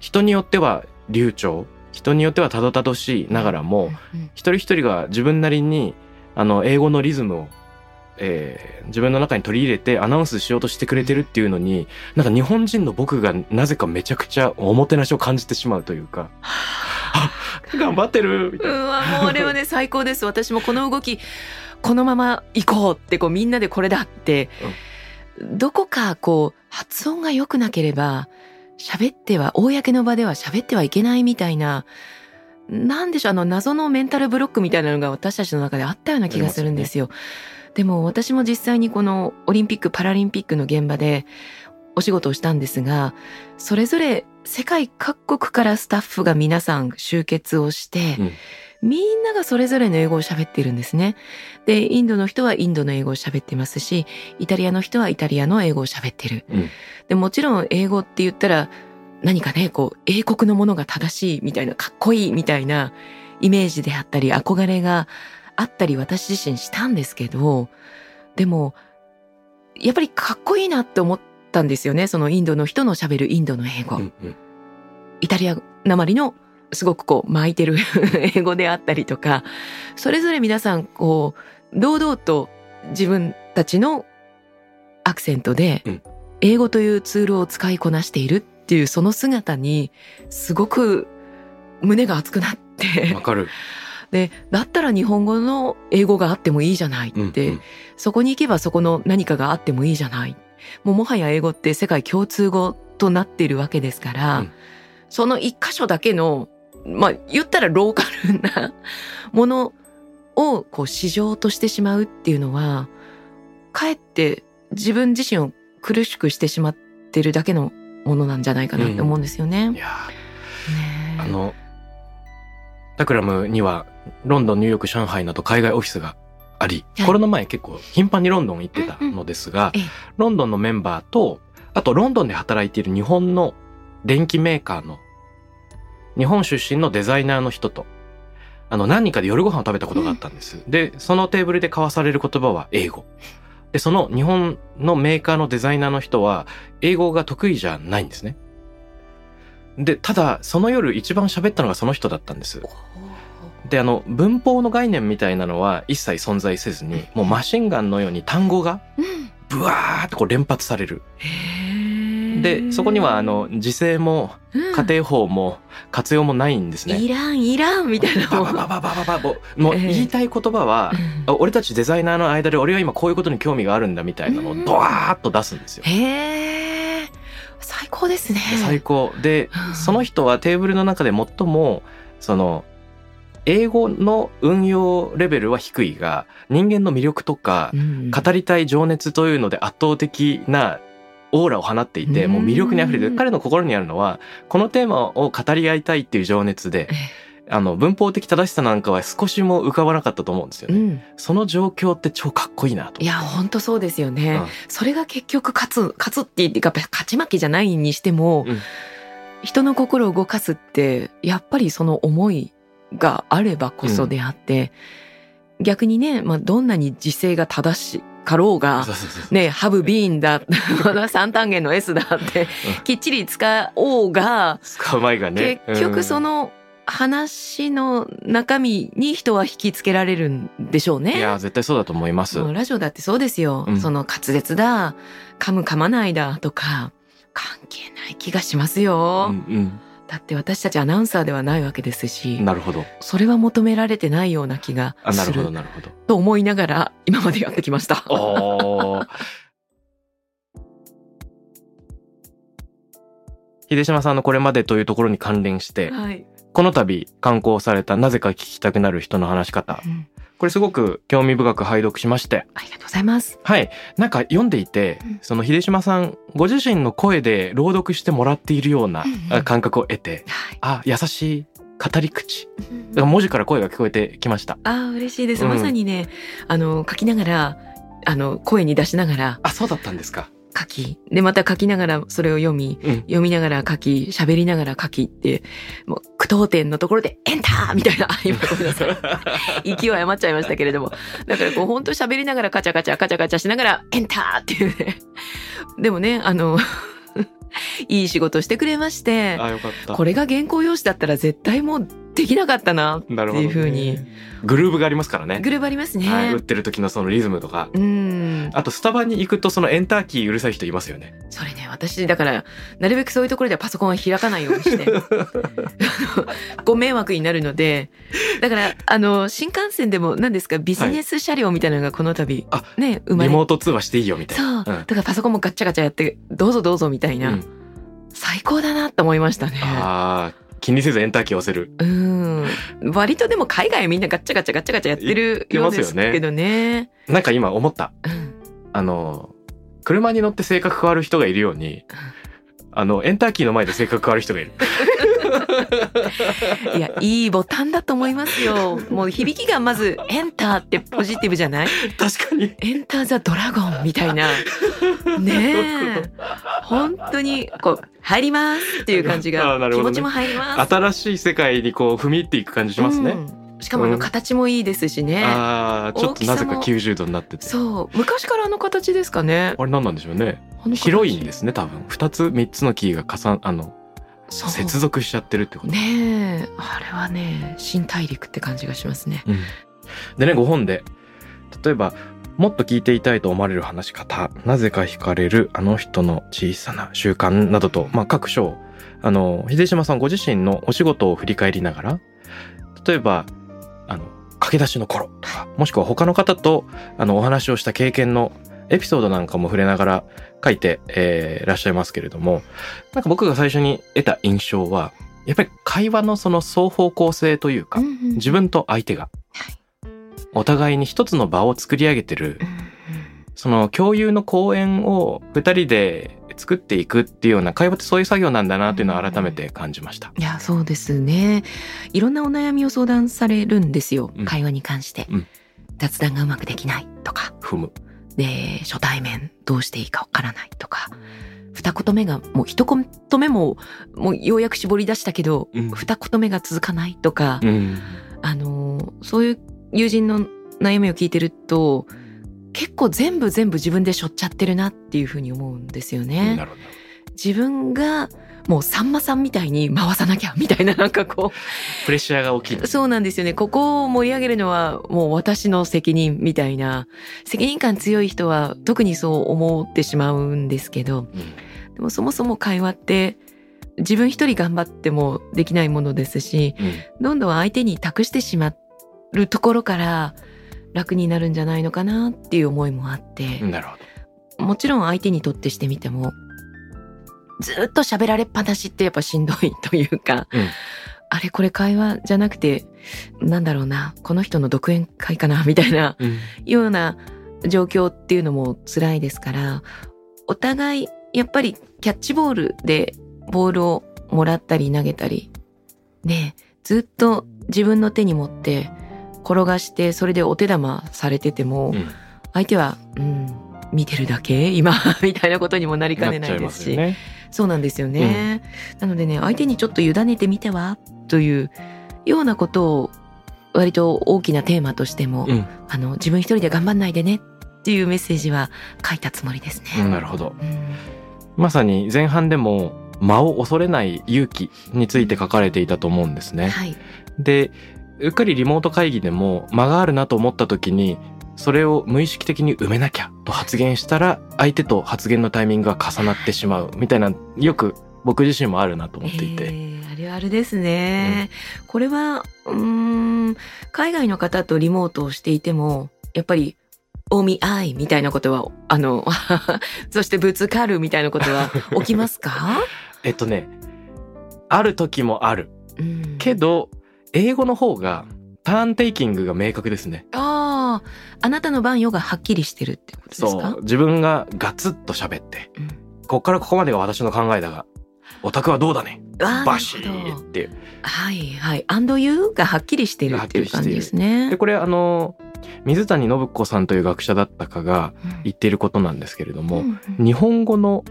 [SPEAKER 1] 人によっては流暢、人によってはたどたどしいながらも、
[SPEAKER 2] うんうん
[SPEAKER 1] 一人一人が自分なりに、あの、英語のリズムを、えー自分の中に取り入れてアナウンスしようとしてくれてるっていうのに、なんか日本人の僕がなぜかめちゃくちゃおもてなしを感じてしまうというか、あ、頑張ってる！みたいな。
[SPEAKER 2] うわもうあれはね 最高です。私もこの動きこのまま行こうってこうみんなでこれだって、どこかこう発音が良くなければ喋っては公の場では喋ってはいけないみたいななんでしょうあの謎のメンタルブロックみたいなのが私たちの中であったような気がするんですよ。でも私も実際にこのオリンピック・パラリンピックの現場でお仕事をしたんですがそれぞれ世界各国からスタッフが皆さん集結をして、
[SPEAKER 1] うん
[SPEAKER 2] みんながそれぞれの英語を喋っているんですね。で、インドの人はインドの英語を喋ってますし、イタリアの人はイタリアの英語を喋ってる。
[SPEAKER 1] うん
[SPEAKER 2] で、もちろん英語って言ったら、何かね、こう、英国のものが正しいみたいな、かっこいいみたいなイメージであったり、憧れがあったり、私自身したんですけど、でも、やっぱりかっこいいなって思ったんですよね。そのインドの人の喋るインドの英語。
[SPEAKER 1] うんうん
[SPEAKER 2] イタリアなまりのすごくこう巻いてる 英語であったりとか、それぞれ皆さんこう、堂々と自分たちのアクセントで
[SPEAKER 1] うん、
[SPEAKER 2] 英語というツールを使いこなしているっていうその姿に、すごく胸が熱くなって
[SPEAKER 1] わ、かる。
[SPEAKER 2] で、だったら日本語の英語があってもいいじゃないって、
[SPEAKER 1] うんうん
[SPEAKER 2] そこに行けばそこの何かがあってもいいじゃない。もうもはや英語って世界共通語となっているわけですから、
[SPEAKER 1] うん
[SPEAKER 2] その一箇所だけの、まあ言ったらローカルな ものをこう市場としてしまうっていうのは、かえって自分自身を苦しくしてしまってるだけのものなんじゃないかなって思うんですよね。
[SPEAKER 1] いや
[SPEAKER 2] ね
[SPEAKER 1] ーあのタクラムにはロンドンニューヨーク上海など海外オフィスがあり、
[SPEAKER 2] はい。
[SPEAKER 1] コロナ前結構頻繁にロンドン行ってたのですが、
[SPEAKER 2] うん。うんええ。
[SPEAKER 1] ロンドンのメンバーとあとロンドンで働いている日本の電機メーカーの日本出身のデザイナーの人とあの何人かで夜ご飯を食べたことがあったんです。でそのテーブルで交わされる言葉は英語。でその日本のメーカーのデザイナーの人は英語が得意じゃないんですね。でただその夜一番喋ったのがその人だったんです。であの文法の概念みたいなのは一切存在せずにもうマシンガンのように単語が
[SPEAKER 2] うん
[SPEAKER 1] ブワーってこう連発される。
[SPEAKER 2] へー
[SPEAKER 1] でそこにはあの時制も家庭法も活用もないんですね。
[SPEAKER 2] いらんいらんみたいな。
[SPEAKER 1] ババババババもう言いたい言葉は、えー、俺たちデザイナーの間で俺は今こういうことに興味があるんだみたいなのをドワーッと出すんですよ。
[SPEAKER 2] へえ最高ですね。
[SPEAKER 1] 最高で、その人はテーブルの中で最もその英語の運用レベルは低いが人間の魅力とか語りたい情熱というので圧倒的なオーラを放っていて
[SPEAKER 2] うん。
[SPEAKER 1] もう魅力にあふれてる彼の心にあるのはこのテーマを語り合いたいっていう情熱で
[SPEAKER 2] え
[SPEAKER 1] あの文法的正しさなんかは少しも浮かばなかったと思うんですよね。
[SPEAKER 2] うん、
[SPEAKER 1] その状況って超かっこいいなと。
[SPEAKER 2] いや本当そうですよね、
[SPEAKER 1] うん。
[SPEAKER 2] それが結局勝つ勝つって言ってか勝ち負けじゃないにしても、
[SPEAKER 1] うん。
[SPEAKER 2] 人の心を動かすってやっぱりその思いがあればこそであって、逆にね、まあ、どんなに時勢が正しかろうがね、ハブビーンだ、三単元の S だって、きっちり使おうが、
[SPEAKER 1] 使う前がね。
[SPEAKER 2] 結局そ
[SPEAKER 1] の、
[SPEAKER 2] の話の中身に人は引きつけられるんでしょうね。
[SPEAKER 1] いや絶対そうだと思います。
[SPEAKER 2] ラジオだってそうですよ。
[SPEAKER 1] うん
[SPEAKER 2] その滑舌だ、噛む噛まないだとか、関係ない気がしますよ。
[SPEAKER 1] うん
[SPEAKER 2] だって私たちアナウンサーではないわけですし
[SPEAKER 1] うん、、なるほど。
[SPEAKER 2] それは求められてないような気が
[SPEAKER 1] あなるほど
[SPEAKER 2] する
[SPEAKER 1] なるほど。
[SPEAKER 2] と思いながら今までやってきました。
[SPEAKER 1] 秀島さんのこれまでというところに関連して、
[SPEAKER 2] はい。
[SPEAKER 1] この度刊行されたなぜか聞きたくなる人の話し方。
[SPEAKER 2] うん
[SPEAKER 1] これすごく興味深く拝読しまして。
[SPEAKER 2] ありがとうございます。
[SPEAKER 1] はい。なんか読んでいて
[SPEAKER 2] うん、
[SPEAKER 1] その秀島さん、ご自身の声で朗読してもらっているような感覚を得て、
[SPEAKER 2] はい。
[SPEAKER 1] あ、優しい語り口。だから文字から声が聞こえてきました。
[SPEAKER 2] ああ、嬉しいです。
[SPEAKER 1] うん
[SPEAKER 2] まさにね、あの、書きながら、あの、声に出しながら
[SPEAKER 1] あ、そうだったんですか。
[SPEAKER 2] 書き、で、また書きながらそれを読み、
[SPEAKER 1] うん。
[SPEAKER 2] 読みながら書き、喋りながら書きって、もう、句読点のところで、エンターみたいな、あ 今ごめんなさい。息を余っちゃいましたけれども。だからこう、本当喋りながらカチャカチャカチャカチャしながら、エンターっていうね。でもね、あの、いい仕事してくれまして、
[SPEAKER 1] あ、よかった。
[SPEAKER 2] これが原稿用紙だったら絶対もうできなかったなっていうふうに。
[SPEAKER 1] グルーブがありますからね。
[SPEAKER 2] グルーブありますね。
[SPEAKER 1] はい、打ってる時のそのリズムとか。
[SPEAKER 2] うん。
[SPEAKER 1] あとスタバに行くとそのエンターキーうるさい人いますよね。
[SPEAKER 2] それね、私、だから、なるべくそういうところではパソコンは開かないようにして、ご迷惑になるので、だから、あの、新幹線でも何ですか、ビジネス車両みたいなのがこの度、
[SPEAKER 1] あ
[SPEAKER 2] ね、生まれ
[SPEAKER 1] リモート通話していいよみたい
[SPEAKER 2] そう。
[SPEAKER 1] な。
[SPEAKER 2] だからパソコンもガッチャガチャやって、どうぞどうぞみたいな、
[SPEAKER 1] うん
[SPEAKER 2] 最高だなと思いましたね。
[SPEAKER 1] ああ、気にせずエンターキー押せる。
[SPEAKER 2] うん。割とでも海外はみんなガッチャガチャガッチャガチャやってるようですけどね。
[SPEAKER 1] なんか今思った。
[SPEAKER 2] うん
[SPEAKER 1] あの、車に乗って性格変わる人がいるように、あの、エンターキーの前で性格変わる人がいる。
[SPEAKER 2] いや、いいボタンだと思いますよ。もう響きがまず、エンターってポジティブじゃない？
[SPEAKER 1] 確かに。
[SPEAKER 2] エンターザドラゴンみたいな。ねえ。本当に、こう、入りますっていう感じが、
[SPEAKER 1] ね
[SPEAKER 2] 気持ちも入ります。
[SPEAKER 1] 新しい世界にこう踏み入っていく感じしますね。
[SPEAKER 2] うんしかもあの
[SPEAKER 1] うん
[SPEAKER 2] 形もいいですしね。
[SPEAKER 1] ああ、ちょっとなぜか
[SPEAKER 2] 大きさ
[SPEAKER 1] 90度になってて。
[SPEAKER 2] そう。昔からあの形ですかね。
[SPEAKER 1] あれ何なんでしょうね。広いんですね、多分。二つ、三つのキーが重な、あの、接続しちゃってるってこと。
[SPEAKER 2] ねえ。あれはね、新大陸って感じがしますね。
[SPEAKER 1] うんでね、5本で、例えば、もっと聞いていたいと思われる話し方、なぜか惹かれるあの人の小さな習慣などと、まあ、各章、あの、秀島さんご自身のお仕事を振り返りながら、例えば、駆け出しの頃とか、もしくは他の方と、あの、お話をした経験のエピソードなんかも触れながら書いて、えーらっしゃいますけれども、なんか僕が最初に得た印象は、やっぱり会話のその双方向性というか、
[SPEAKER 2] うんうん
[SPEAKER 1] 自分と相手が、お互いに一つの場を作り上げてる
[SPEAKER 2] うん
[SPEAKER 1] その共有の公園を二人で作っていくっていうような会話ってそういう作業なんだなっていうのを改めて感じました。
[SPEAKER 2] いやそうですね。いろんなお悩みを相談されるんですよ、
[SPEAKER 1] うん。
[SPEAKER 2] 会話に関して、
[SPEAKER 1] うん。
[SPEAKER 2] 雑談がうまくできないとか。
[SPEAKER 1] 踏む。
[SPEAKER 2] で初対面どうしていいかわからないとか。二言目がもう一言目ももうようやく絞り出したけど、
[SPEAKER 1] うん。
[SPEAKER 2] 二言目が続かないとか、
[SPEAKER 1] うん。
[SPEAKER 2] あのーそういう友人の悩みを聞いてると結構全部全部自分で背負っちゃってるなっていうふうに思うんですよね。
[SPEAKER 1] なるほど。
[SPEAKER 2] 自分がもうさんまさんみたいに回さなきゃみたいななんかこ
[SPEAKER 1] プレッシャーが大きい。
[SPEAKER 2] うそうなんですよねここを盛り上げるのはもう私の責任みたいな責任感強い人は特にそう思ってしまうんですけど
[SPEAKER 1] うん
[SPEAKER 2] でもそもそも会話って自分一人頑張ってもできないものですし
[SPEAKER 1] うん
[SPEAKER 2] どんどん相手に託してしまうところから楽になるんじゃないのかなっていう思いもあって。もちろん相手にとってしてみてもずっと喋られっぱなしってやっぱしんどいというか、
[SPEAKER 1] うん。
[SPEAKER 2] あれこれ会話じゃなくてなんだろうなこの人の独演会かなみたいな
[SPEAKER 1] うん。
[SPEAKER 2] ような状況っていうのも辛いですからお互いやっぱりキャッチボールでボールをもらったり投げたりねずっと自分の手に持って転がしてそれでお手玉されてても、
[SPEAKER 1] うん
[SPEAKER 2] 相手は、うん、見てるだけ今 みたいなことにもなりかねないですし
[SPEAKER 1] よね。
[SPEAKER 2] そうなんですよね、なのでね相手にちょっと委ねてみてはというようなことを割と大きなテーマとしても、
[SPEAKER 1] うん
[SPEAKER 2] あの自分一人で頑張んないでねっていうメッセージは書いたつもりですね。
[SPEAKER 1] うんなるほど。
[SPEAKER 2] うん
[SPEAKER 1] まさに前半でも間を恐れない勇気について書かれていたと思うんですね。
[SPEAKER 2] はい、
[SPEAKER 1] で、うっかりリモート会議でも間があるなと思った時に、それを無意識的に埋めなきゃと発言したら、相手と発言のタイミングが重なってしまうみたいな、よく僕自身もあるなと思っていて。
[SPEAKER 2] えーあるあるですね、これはうーん海外の方とリモートをしていてもやっぱり「お見合い」みたいなことはあの そしてぶつかるみたいなことは 起きますか、
[SPEAKER 1] えっとね、ある時もある。
[SPEAKER 2] うん
[SPEAKER 1] けど、英語の方がターンテイキングが明確ですね。
[SPEAKER 2] あああなたの番よがはっきりしてるってことですか？
[SPEAKER 1] そう。自分がガツッと喋って、
[SPEAKER 2] うん
[SPEAKER 1] こっからここまでが私の考えだが、オタクはどうだね？バシーっていう。
[SPEAKER 2] はいはい。and you がはっきりしてるっていう感じです
[SPEAKER 1] で、
[SPEAKER 2] ね。
[SPEAKER 1] これあの、水谷信子さんという学者だったかが言っていることなんですけれども、
[SPEAKER 2] うんうん
[SPEAKER 1] 日本語の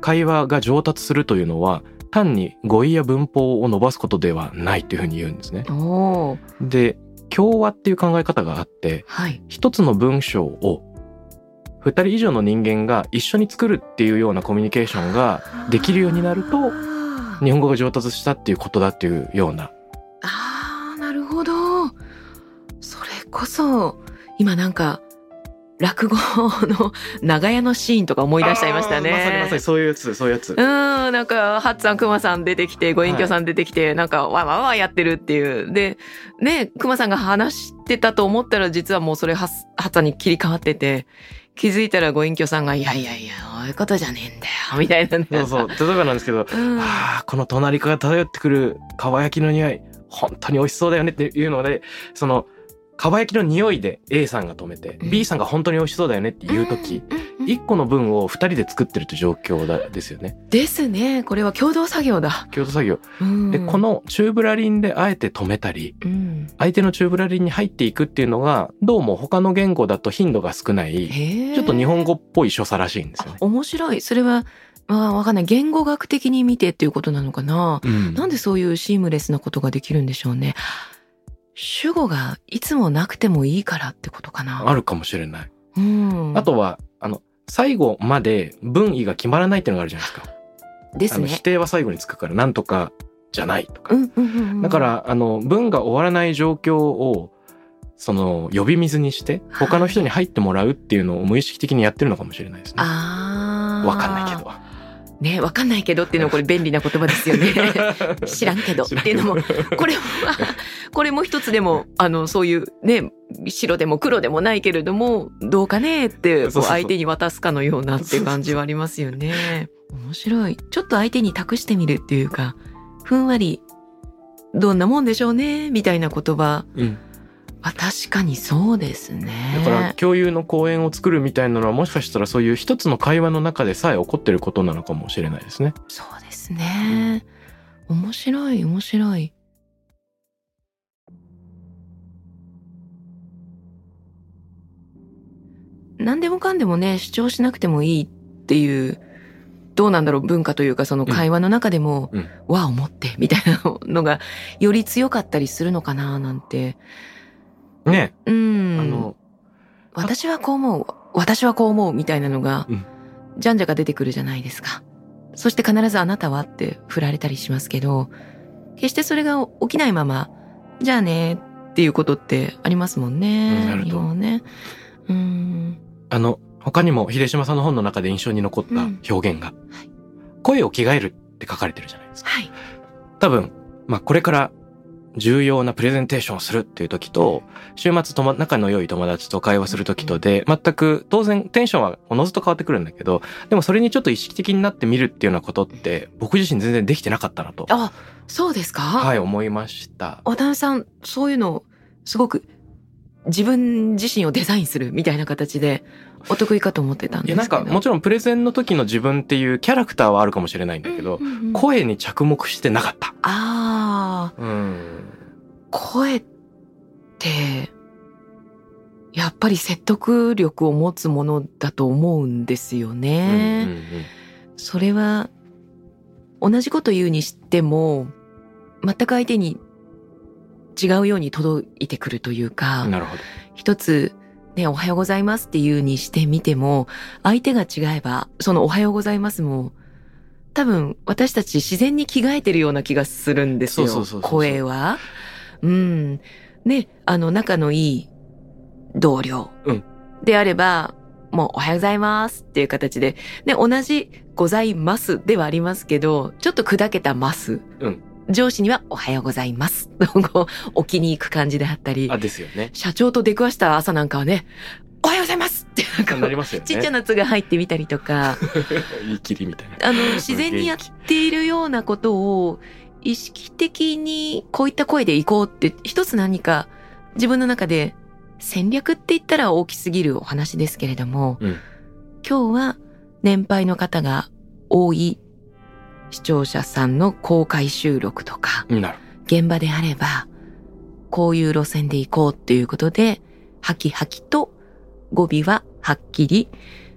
[SPEAKER 1] 会話が上達するというのは、単に語彙や文法を伸ばすことではないというふうに言うんですね。で、共和っていう考え方があって、
[SPEAKER 2] はい。
[SPEAKER 1] 一つの文章を二人以上の人間が一緒に作るっていうようなコミュニケーションができるようになると、日本語が上達したっていうことだっていうような。
[SPEAKER 2] あーなるほど。それこそ今なんか落語の長屋のシーンとか思い出しちゃいましたね。
[SPEAKER 1] まさにまさにそういうやつ、そういうやつ。
[SPEAKER 2] うん、なんか、ハッツさん、クマさん出てきて、ご隠居さん出てきて、なんか、わわわやってるっていう。で、ね、クマさんが話してたと思ったら、実はもうそれハッハッツさんに切り替わってて、気づいたらご隠居さんが、いやいやいや、そういうことじゃねえんだよ、みたいなね。
[SPEAKER 1] そうそう。例えばなんですけど、
[SPEAKER 2] うん。
[SPEAKER 1] ああ、この隣から漂ってくる蒲焼きの匂い、本当に美味しそうだよねっていうので、その、蒲焼きの匂いで A さんが止めて、
[SPEAKER 2] うん
[SPEAKER 1] B さんが本当に美味しそうだよねっていう時、
[SPEAKER 2] うんうんうん
[SPEAKER 1] 一個の文を二人で作ってるという状況だですよね。
[SPEAKER 2] ですね。これは共同作業だ。
[SPEAKER 1] 共同作業。
[SPEAKER 2] うん
[SPEAKER 1] で、こ、のチューブラリンであえて止めたり、
[SPEAKER 2] うん、
[SPEAKER 1] 相手のチューブラリンに入っていくっていうのが、どうも他の言語だと頻度が少ない、ちょっと日本語っぽい所作らしいんですよね。
[SPEAKER 2] 面白い。それは、まあ、わかんない。言語学的に見てっていうことなのかな。
[SPEAKER 1] うん
[SPEAKER 2] なんでそういうシームレスなことができるんでしょうね。主語がいつもなくてもいいからってことかな。
[SPEAKER 1] あるかもしれない。
[SPEAKER 2] うん。
[SPEAKER 1] あとは、あの、最後まで文意が決まらないっていうのがあるじゃないですか。
[SPEAKER 2] ですね
[SPEAKER 1] 否。定は最後につくから、なんとかじゃないとか。
[SPEAKER 2] うんうんうんうん
[SPEAKER 1] だか、ら、あの、文が終わらない状況を、その、呼び水にして、他の人に入ってもらうっていうのを無意識的にやってるのかもしれないですね。
[SPEAKER 2] ああ。
[SPEAKER 1] わかんないけど。。
[SPEAKER 2] ね、わかんないけどっていうのはこれ便利な言葉ですよね。知らんけどっていうのも、これは、これも一つでも、あの、そういうね、白でも黒でもないけれども、どうかねって、こ
[SPEAKER 1] う
[SPEAKER 2] 相手に渡すかのようなっていう感じはありますよね。面白い。ちょっと相手に託してみるっていうか、ふんわり、どんなもんでしょうね、みたいな言葉。
[SPEAKER 1] うん。
[SPEAKER 2] あ確かにそうですね。
[SPEAKER 1] だから共有の公園を作るみたいなのはもしかしたらそういう一つの会話の中でさえ起こってることなのかもしれないですね。
[SPEAKER 2] そうですね。面白い面白い。何でもかんでもね主張しなくてもいいっていうどうなんだろう文化というかその会話の中でも
[SPEAKER 1] うん「
[SPEAKER 2] わ、を持って」みたいなのがより強かったりするのかななんて
[SPEAKER 1] ね、
[SPEAKER 2] うん。
[SPEAKER 1] あの
[SPEAKER 2] 私はこう思う。私はこう思うみたいなのが、
[SPEAKER 1] うん。
[SPEAKER 2] じゃんじゃが出てくるじゃないですか。そして必ずあなたはって振られたりしますけど決してそれが起きないままじゃあねっていうことってありますもん
[SPEAKER 1] うん
[SPEAKER 2] ね、日本はね。うん。
[SPEAKER 1] あの他にも秀島さんの本の中で印象に残った表現が、声を着替えるって書かれてるじゃないですか。
[SPEAKER 2] はい。
[SPEAKER 1] 多分、まあこれから重要なプレゼンテーションをするっていう時と、週末とも仲の良い友達と会話する時とで、全く当然テンションはおのずと変わってくるんだけど、でもそれにちょっと意識的になってみるっていうようなことって、僕自身全然できてなかったなと、
[SPEAKER 2] あそうですか、
[SPEAKER 1] はい、思いました。
[SPEAKER 2] 渡辺さんそういうのすごく自分自身をデザインするみたいな形でお得意かと思ってたん
[SPEAKER 1] いや、
[SPEAKER 2] ですけど
[SPEAKER 1] なんかもちろんプレゼンの時の自分っていうキャラクターはあるかもしれないんだけど、
[SPEAKER 2] うんうんうん
[SPEAKER 1] 声に着目してなかった。
[SPEAKER 2] ああ
[SPEAKER 1] うん。
[SPEAKER 2] 声ってやっぱり説得力を持つものだと思うんですよね。
[SPEAKER 1] うんうん
[SPEAKER 2] それは同じこと言うにしても全く相手に違うように届いてくるというか、
[SPEAKER 1] うんなるほど。
[SPEAKER 2] 一つね、おはようございますっていうにしてみても、相手が違えば、そのおはようございますも、多分私たち自然に着替えてるような気がするんですよ。声は。うん。ね、あの、仲のいい同僚
[SPEAKER 1] うん
[SPEAKER 2] であれば、もうおはようございますっていう形で、ね、同じございますではありますけど、ちょっと砕けたます。
[SPEAKER 1] うん
[SPEAKER 2] 上司にはおはようございます。こう置きに行く感じであったり。
[SPEAKER 1] あ、ですよね。
[SPEAKER 2] 社長と出くわした朝なんかはね、おはようございますってなんか
[SPEAKER 1] なりますよね。
[SPEAKER 2] ちっちゃな「つ」が入ってみたりとか、
[SPEAKER 1] 言い切りみたいな。
[SPEAKER 2] あの、自然にやっているようなことを意識的にこういった声でいこうって、一つ何か自分の中で戦略って言ったら大きすぎるお話ですけれども、
[SPEAKER 1] うん
[SPEAKER 2] 今日は年配の方が多い視聴者さんの公開収録とか、現場であれば、こういう路線で行こうっていうことで、ハキハキと語尾ははっきり、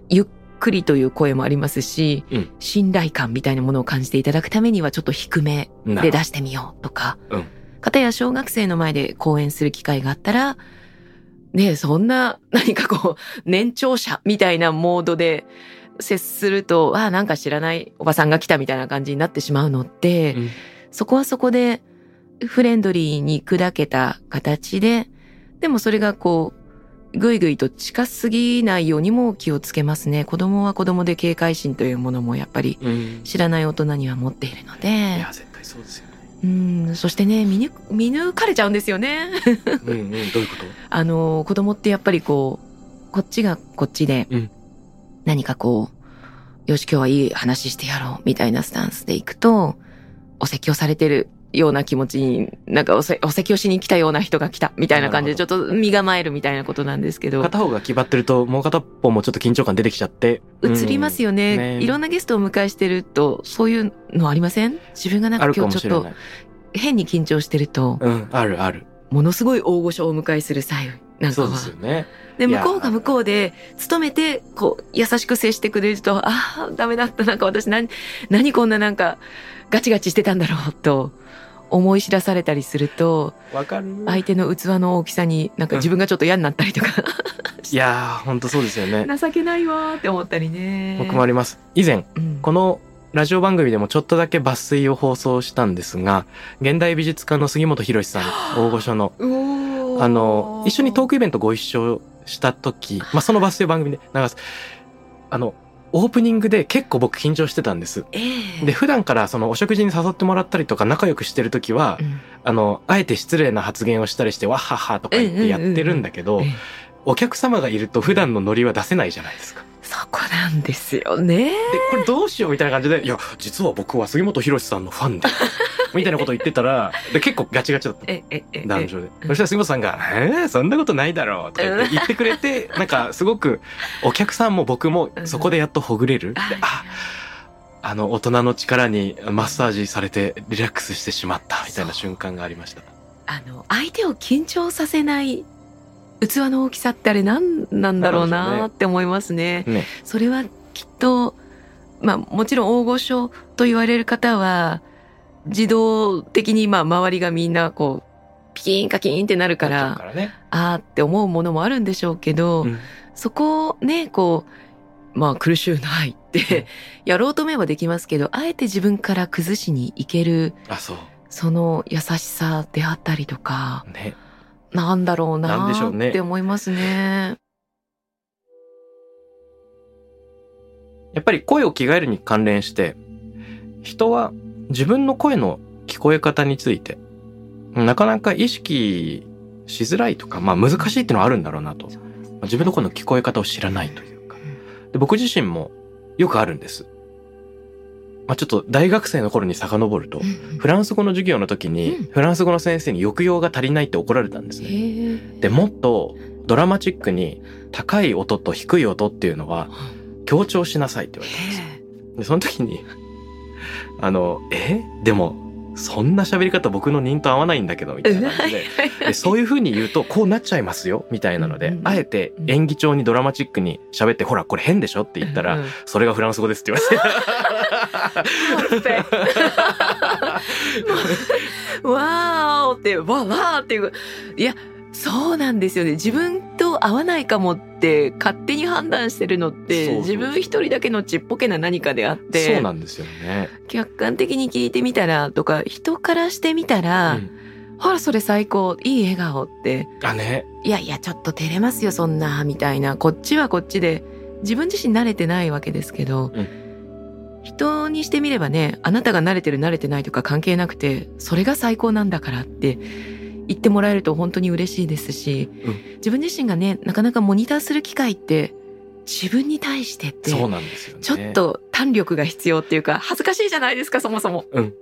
[SPEAKER 2] ゆっくりという声もありますし、
[SPEAKER 1] うん。
[SPEAKER 2] 信頼感みたいなものを感じていただくためにはちょっと低めで出してみようとか、
[SPEAKER 1] うん。
[SPEAKER 2] かたや小学生の前で講演する機会があったら、ねえ、そんな何かこう、年長者みたいなモードで接すると、ああ、なんか知らないおばさんが来たみたいな感じになってしまうのって、
[SPEAKER 1] うん
[SPEAKER 2] そこはそこでフレンドリーに砕けた形で、でもそれがこう、ぐいぐいと近すぎないようにも気をつけますね。子供は子供で警戒心というものもやっぱり
[SPEAKER 1] うん。
[SPEAKER 2] 知らない大人には持っているの
[SPEAKER 1] い
[SPEAKER 2] で
[SPEAKER 1] や、、絶対そうですよね。
[SPEAKER 2] うん、そしてね、見抜見抜かれちゃうんですよね。
[SPEAKER 1] うんうん。どういうこと？
[SPEAKER 2] あの、子供ってやっぱりこう、こっちがこっちで
[SPEAKER 1] うん、
[SPEAKER 2] 何かこう、よし今日はいい話してやろうみたいなスタンスでいくと、お説教されてるような気持ちに、なんかおせお説教しに来たような人が来たみたいな感じでちょっと身構えるみたいなことなんですけど、
[SPEAKER 1] 片方が決まってると、もう片方もちょっと緊張感出てきちゃって。
[SPEAKER 2] 映りますよね,、
[SPEAKER 1] ね。
[SPEAKER 2] いろんなゲストをお迎えしてると、そういうのありません？自分がなんか今日ちょっと。変に緊張してると、
[SPEAKER 1] うん、あるある。
[SPEAKER 2] ものすごい大御所をお迎えする際なんかは
[SPEAKER 1] そうですよね。
[SPEAKER 2] で、向こうが向こうで、勤めて、こう、優しく接してくれると、ああ、ダメだった。なんか私、何、何こんななんか、ガチガチしてたんだろう、と、思い知らされたりすると、
[SPEAKER 1] わかる。
[SPEAKER 2] 相手の器の大きさに、なんか自分がちょっと嫌になったりとか、
[SPEAKER 1] いやー、ほんとそうですよね。
[SPEAKER 2] 情けないわーって思ったりね。
[SPEAKER 1] 僕もあります。以前、
[SPEAKER 2] うん、
[SPEAKER 1] このラジオ番組でもちょっとだけ抜粋を放送したんですが、現代美術家の杉本博さん、大御所の、あの、一緒にトークイベントご一緒した時、まあ、その抜粋番組で流す。あの、オープニングで結構僕緊張してたんです。
[SPEAKER 2] ええ。
[SPEAKER 1] で、普段からそのお食事に誘ってもらったりとか仲良くしてる時は、
[SPEAKER 2] うん
[SPEAKER 1] あの、あえて失礼な発言をしたりして、わっはっはとか言ってやってるんだけど
[SPEAKER 2] ええ、
[SPEAKER 1] お客様がいると普段のノリは出せないじゃないですか。
[SPEAKER 2] そこなんですよね。
[SPEAKER 1] で、これどうしようみたいな感じで、いや、実は僕は杉本博さんのファンで、みたいなことを言ってたら、で結構ガチガチだった。
[SPEAKER 2] え、え、え、
[SPEAKER 1] 男女で。
[SPEAKER 2] うん
[SPEAKER 1] そしたら杉本さんが、えー、そんなことないだろうとか言って言ってくれて、なんかすごくお客さんも僕もそこでやっとほぐれる。であ、あの大人の力にマッサージされてリラックスしてしまったみたいな瞬間がありました。
[SPEAKER 2] あの、相手を緊張させない器の大きさってあれ何なんだろうなって思いますね。
[SPEAKER 1] ね。
[SPEAKER 2] それはきっと、まあもちろん大御所と言われる方は、自動的にまあ周りがみんなこう、ピキーンカキーンってなるから、
[SPEAKER 1] からね。
[SPEAKER 2] あーって思うものもあるんでしょうけど、
[SPEAKER 1] うん
[SPEAKER 2] そこをね、こう、まあ苦しゅうないって、やろうと思えばできますけど、あえて自分から崩しにいける、
[SPEAKER 1] あ、そう。
[SPEAKER 2] その優しさであったりとか、
[SPEAKER 1] ね。
[SPEAKER 2] なんだろう
[SPEAKER 1] な
[SPEAKER 2] って思いますね。
[SPEAKER 1] やっぱり声を着替えるに関連して、人は自分の声の聞こえ方について、なかなか意識しづらいとか、まあ難しいっていうのはあるんだろうなと。自分の声の聞こえ方を知らないというか。で僕自身もよくあるんです。まあちょっと大学生の頃に遡ると、フランス語の授業の時に
[SPEAKER 2] うん、
[SPEAKER 1] フランス語の先生に抑揚が足りないって怒られたんです
[SPEAKER 2] へ
[SPEAKER 1] ね。
[SPEAKER 2] ー。
[SPEAKER 1] で、もっとドラマチックに高い音と低い音っていうのは強調しなさいって言われたんですよ。で、その時に、あの、え？でも、そんな喋り方僕の人と合わないんだけど、みたいな感じで。でそういう風に言うと、こうなっちゃいますよ、みたいなのであえて演技調にドラマチックに喋って、ほら、これ変でしょ？って言ったら、
[SPEAKER 2] うん。
[SPEAKER 1] それがフランス語ですって言われて。
[SPEAKER 2] わーおって、わわーっていう。いや、そうなんですよね。自分と合わないかもって勝手に判断してるのって、自分一人だけのちっぽけな何かであって、
[SPEAKER 1] そうなんですよね。
[SPEAKER 2] 客観的に聞いてみたらとか、人からしてみたら、
[SPEAKER 1] うん
[SPEAKER 2] ほら、それ最高、いい笑顔って、
[SPEAKER 1] あ、ね。
[SPEAKER 2] いやいや、ちょっと照れますよ、そんな、みたいな。こっちはこっちで、自分自身慣れてないわけですけど、
[SPEAKER 1] うん
[SPEAKER 2] 人にしてみればね、あなたが慣れてる慣れてないとか関係なくて、それが最高なんだからって言ってもらえると本当に嬉しいですし、
[SPEAKER 1] うん
[SPEAKER 2] 自分自身がね、なかなかモニターする機会って、自分に対してって、
[SPEAKER 1] そうなんですよね。
[SPEAKER 2] ちょっ。と胆力が必要っていうか、恥ずかしいじゃないですか、そもそも。
[SPEAKER 1] うん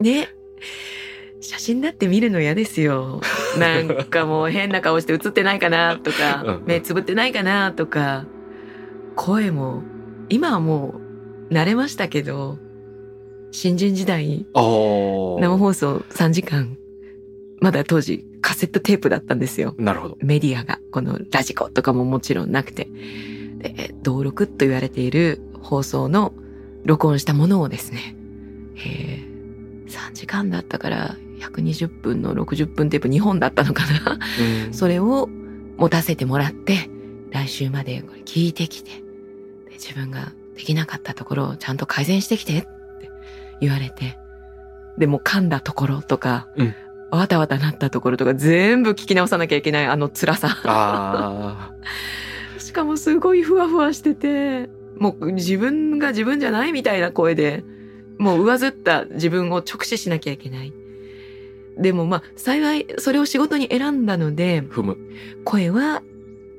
[SPEAKER 2] ね。写真だって見るの嫌ですよ。なんかもう変な顔して写ってないかなとか
[SPEAKER 1] うん、
[SPEAKER 2] 目つぶってないかなとか、声も、今はもう慣れましたけど、新人時代、生放送3時間、まだ当時カセットテープだったんですよ。
[SPEAKER 1] なるほど。
[SPEAKER 2] メディアが、このラジコとかももちろんなくて、で、登録と言われている放送の録音したものをですね、えー、3時間だったから120分の60分テープ2本だったのかな。
[SPEAKER 1] うん。
[SPEAKER 2] それを持たせてもらって、来週までこれ聞いてきて、で自分ができなかったところをちゃんと改善してきてって言われて、でも噛んだところとか、
[SPEAKER 1] うん
[SPEAKER 2] わたわたなったところとか全部聞き直さなきゃいけないあの辛さ。
[SPEAKER 1] あ
[SPEAKER 2] しかもすごいふわふわしてて、もう自分が自分じゃないみたいな声で、もう上ずった自分を直視しなきゃいけない。でもまあ幸いそれを仕事に選んだので
[SPEAKER 1] ー、、踏む。
[SPEAKER 2] 声は、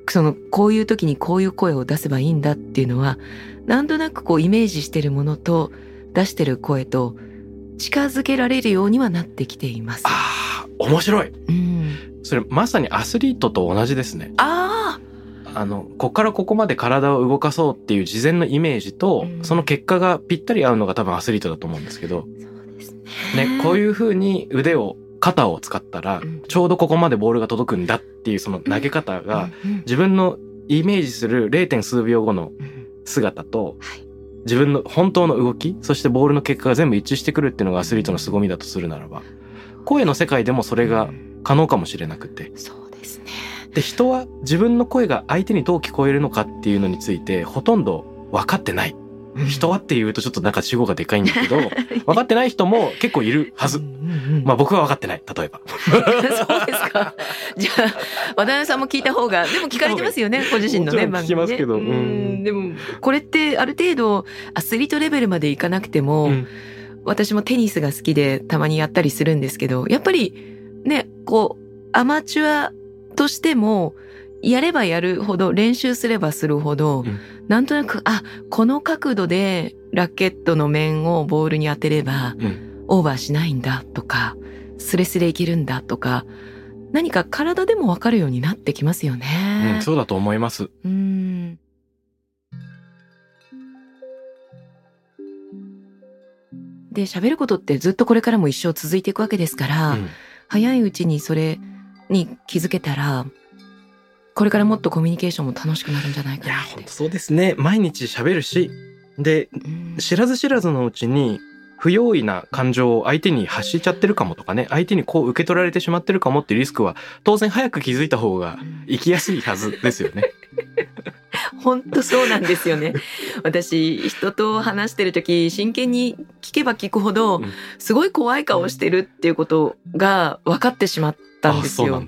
[SPEAKER 2] その、こういう時にこういう声を出せばいいんだっていうのは、なんとなくこうイメージしてるものと出してる声と近づけられるようにはなってきています。
[SPEAKER 1] ああ、面白い。
[SPEAKER 2] うん。
[SPEAKER 1] それまさにアスリートと同じですね。
[SPEAKER 2] あ
[SPEAKER 1] あの、こっからここまで体を動かそうっていう事前のイメージと、
[SPEAKER 2] うん
[SPEAKER 1] その結果がぴったり合うのが多分アスリートだと思うんですけど、
[SPEAKER 2] あ、そうですね。
[SPEAKER 1] ね、こういう風に腕を、肩を使ったら
[SPEAKER 2] うん、
[SPEAKER 1] ちょうどここまでボールが届くんだっていうその投げ方が、自分のイメージする 0. 数秒後の
[SPEAKER 2] うん
[SPEAKER 1] 姿と
[SPEAKER 2] はい、
[SPEAKER 1] 自分の本当の動き、そしてボールの結果が全部一致してくるっていうのがアスリートの凄みだとするならば、声の世界でもそれが可能かもしれなくて。
[SPEAKER 2] そうですね。
[SPEAKER 1] で、人は自分の声が相手にどう聞こえるのかっていうのについてほとんど分かってない。人はっていうとちょっとなんか主語がでかいんだけど、分かってない人も結構いるはずまあ僕は分かってない、例えば。
[SPEAKER 2] そうですか。じゃあ、渡辺さんも聞いた方が、でも聞かれてますよね、ご自身のね、
[SPEAKER 1] もちろん聞きますけどうん
[SPEAKER 2] でも、これってある程度、アスリートレベルまでいかなくても、
[SPEAKER 1] うん
[SPEAKER 2] 私もテニスが好きでたまにやったりするんですけど、やっぱり、ね、こう、アマチュアとしても、やればやるほど、練習すればするほど、
[SPEAKER 1] うん
[SPEAKER 2] なんとなく、あ、この角度でラケットの面をボールに当てれば、
[SPEAKER 1] うん
[SPEAKER 2] オーバーしないんだとかスレスレいけるんだとか何か体でもわかるようになってきますよ
[SPEAKER 1] う
[SPEAKER 2] ね
[SPEAKER 1] ん、。そうだと思います。
[SPEAKER 2] うんで喋ることってずっとこれからも一生続いていくわけですから、
[SPEAKER 1] うん
[SPEAKER 2] 早いうちにそれに気づけたらこれからもっとコミュニケーションも楽しくなるんじゃない
[SPEAKER 1] いや、
[SPEAKER 2] かなって
[SPEAKER 1] 本当。そうですね。毎日喋るし、で、
[SPEAKER 2] うん
[SPEAKER 1] 知らず知らずのうちに、不用意な感情を相手に発しちゃってるかもとかね、相手にこう受け取られてしまってるかもっていうリスクは、当然早く気づいた方が生きやすいはずですよね。
[SPEAKER 2] 本当そうなんですよね。私、人と話してる時、真剣に聞けば聞くほど
[SPEAKER 1] うん、
[SPEAKER 2] すごい怖い顔をしてるっていうことが分かってしまったんですよ。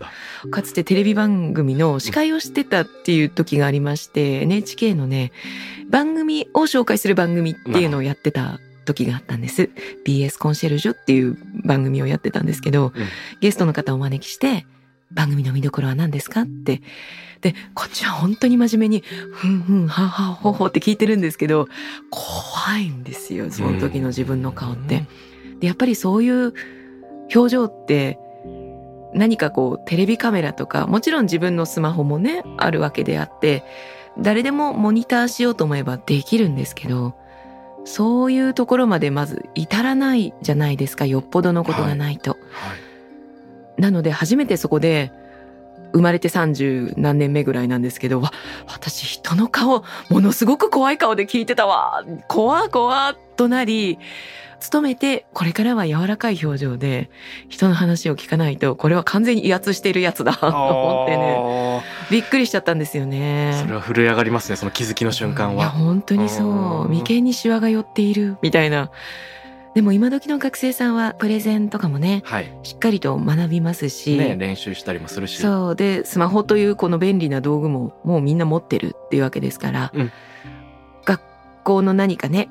[SPEAKER 2] かつてテレビ番組の司会をしてたっていう時がありまして、NHK のね、番組を紹介する番組っていうのをやってた時があったんです。BS コンシェルジュっていう番組をやってたんですけど、
[SPEAKER 1] うん
[SPEAKER 2] ゲストの方をお招きして、番組の見どころは何ですかって。で、こっちは本当に真面目に、ふんふん、ははほほって聞いてるんですけど、怖いんですよ、その時の自分の顔って。で、やっぱりそういう表情って、何かこうテレビカメラとかもちろん自分のスマホもねあるわけであって誰でもモニターしようと思えばできるんですけどそういうところまでまず至らないじゃないですかよっぽどのことがないと。
[SPEAKER 1] はい。
[SPEAKER 2] なので初めてそこで生まれて30何年目ぐらいなんですけどわ私人の顔ものすごく怖い顔で聞いてたわ怖怖となり努めてこれからは柔らかい表情で人の話を聞かないとこれは完全に威圧しているやつだと思ってね。びっくりしちゃったんですよね。
[SPEAKER 1] それは震え上がりますね、その気づきの瞬間
[SPEAKER 2] いや
[SPEAKER 1] は。
[SPEAKER 2] 本当にそう。うん。眉間にシワが寄っているみたいな。でも今時の学生さんはプレゼンとかもね
[SPEAKER 1] はい。
[SPEAKER 2] しっかりと学びますし、
[SPEAKER 1] ね、練習したりもするし。
[SPEAKER 2] そう。でスマホというこの便利な道具ももうみんな持ってるっていうわけですから、
[SPEAKER 1] うん。
[SPEAKER 2] 学校の何かね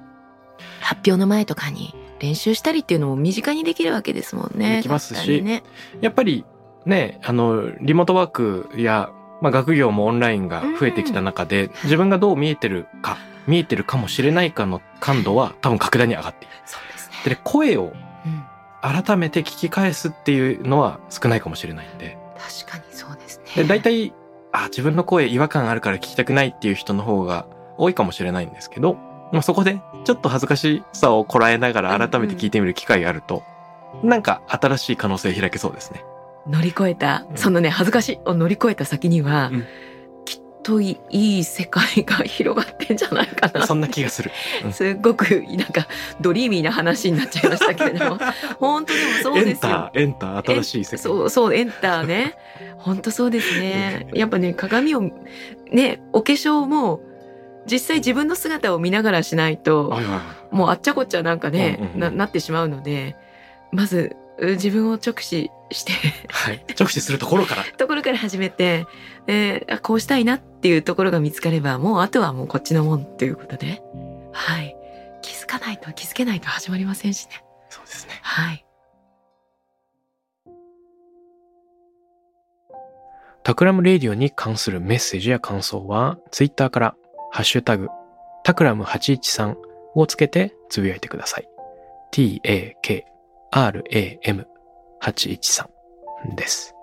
[SPEAKER 2] 発表の前とかに練習したりっていうのも身近にできるわけですもんね。
[SPEAKER 1] できますし
[SPEAKER 2] ね、
[SPEAKER 1] やっぱりね、あの、リモートワークや、まあ、学業もオンラインが増えてきた中で、自分がどう見えてるか、見えてるかもしれないかの感度は多分格段に上がっている。
[SPEAKER 2] そうですね。
[SPEAKER 1] で、声を
[SPEAKER 2] うん、
[SPEAKER 1] 改めて聞き返すっていうのは少ないかもしれないんで。
[SPEAKER 2] 確かにそうですね。
[SPEAKER 1] で、大体、あ、自分の声違和感あるから聞きたくないっていう人の方が多いかもしれないんですけど、まあ、そこでちょっと恥ずかしさをこらえながら改めて聞いてみる機会があると、なんか新しい可能性開けそうですね。
[SPEAKER 2] 乗り越えた、
[SPEAKER 1] うん。
[SPEAKER 2] そのね恥ずかしいを乗り越えた先には、
[SPEAKER 1] うん。
[SPEAKER 2] きっといいい世界が広がってんじゃないかな。
[SPEAKER 1] そんな気がする。うん。
[SPEAKER 2] すっごくなんかドリーミーな話になっちゃいましたけれども。本当でもそう
[SPEAKER 1] エン
[SPEAKER 2] ですよ。
[SPEAKER 1] ター、エンター、新しい世界。
[SPEAKER 2] そうそうエンターね。本当そうですね。やっぱね鏡をねお化粧も実際自分の姿を見ながらしないと
[SPEAKER 1] はいはいはい
[SPEAKER 2] もうあっちゃこっちゃなんかね、
[SPEAKER 1] うんうんうん
[SPEAKER 2] ななってしまうのでまずう自分を直視して
[SPEAKER 1] はい。直視するところから。
[SPEAKER 2] ところから始めて、であこうしたいなっていうところが見つかればもうあとはもうこっちのもんっていうことではい気づかないと気づけないと始まりませんしね
[SPEAKER 1] そうですね。
[SPEAKER 2] はい
[SPEAKER 1] タクラムレディオに関するメッセージや感想は、ツイッターから、ハッシュタグ、タクラム813をつけてつぶやいてください。t-a-k-r-a-m813 です。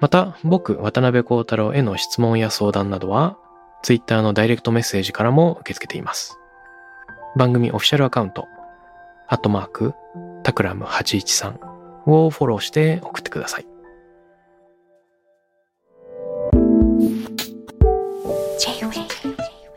[SPEAKER 1] また、僕、渡辺幸太郎への質問や相談などは、ツイッターのダイレクトメッセージからも受け付けています。番組オフィシャルアカウント、アットマーク、タクラム813をフォローして送ってください。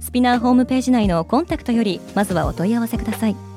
[SPEAKER 3] スピナーホームページ内のコンタクトよりまずはお問い合わせください。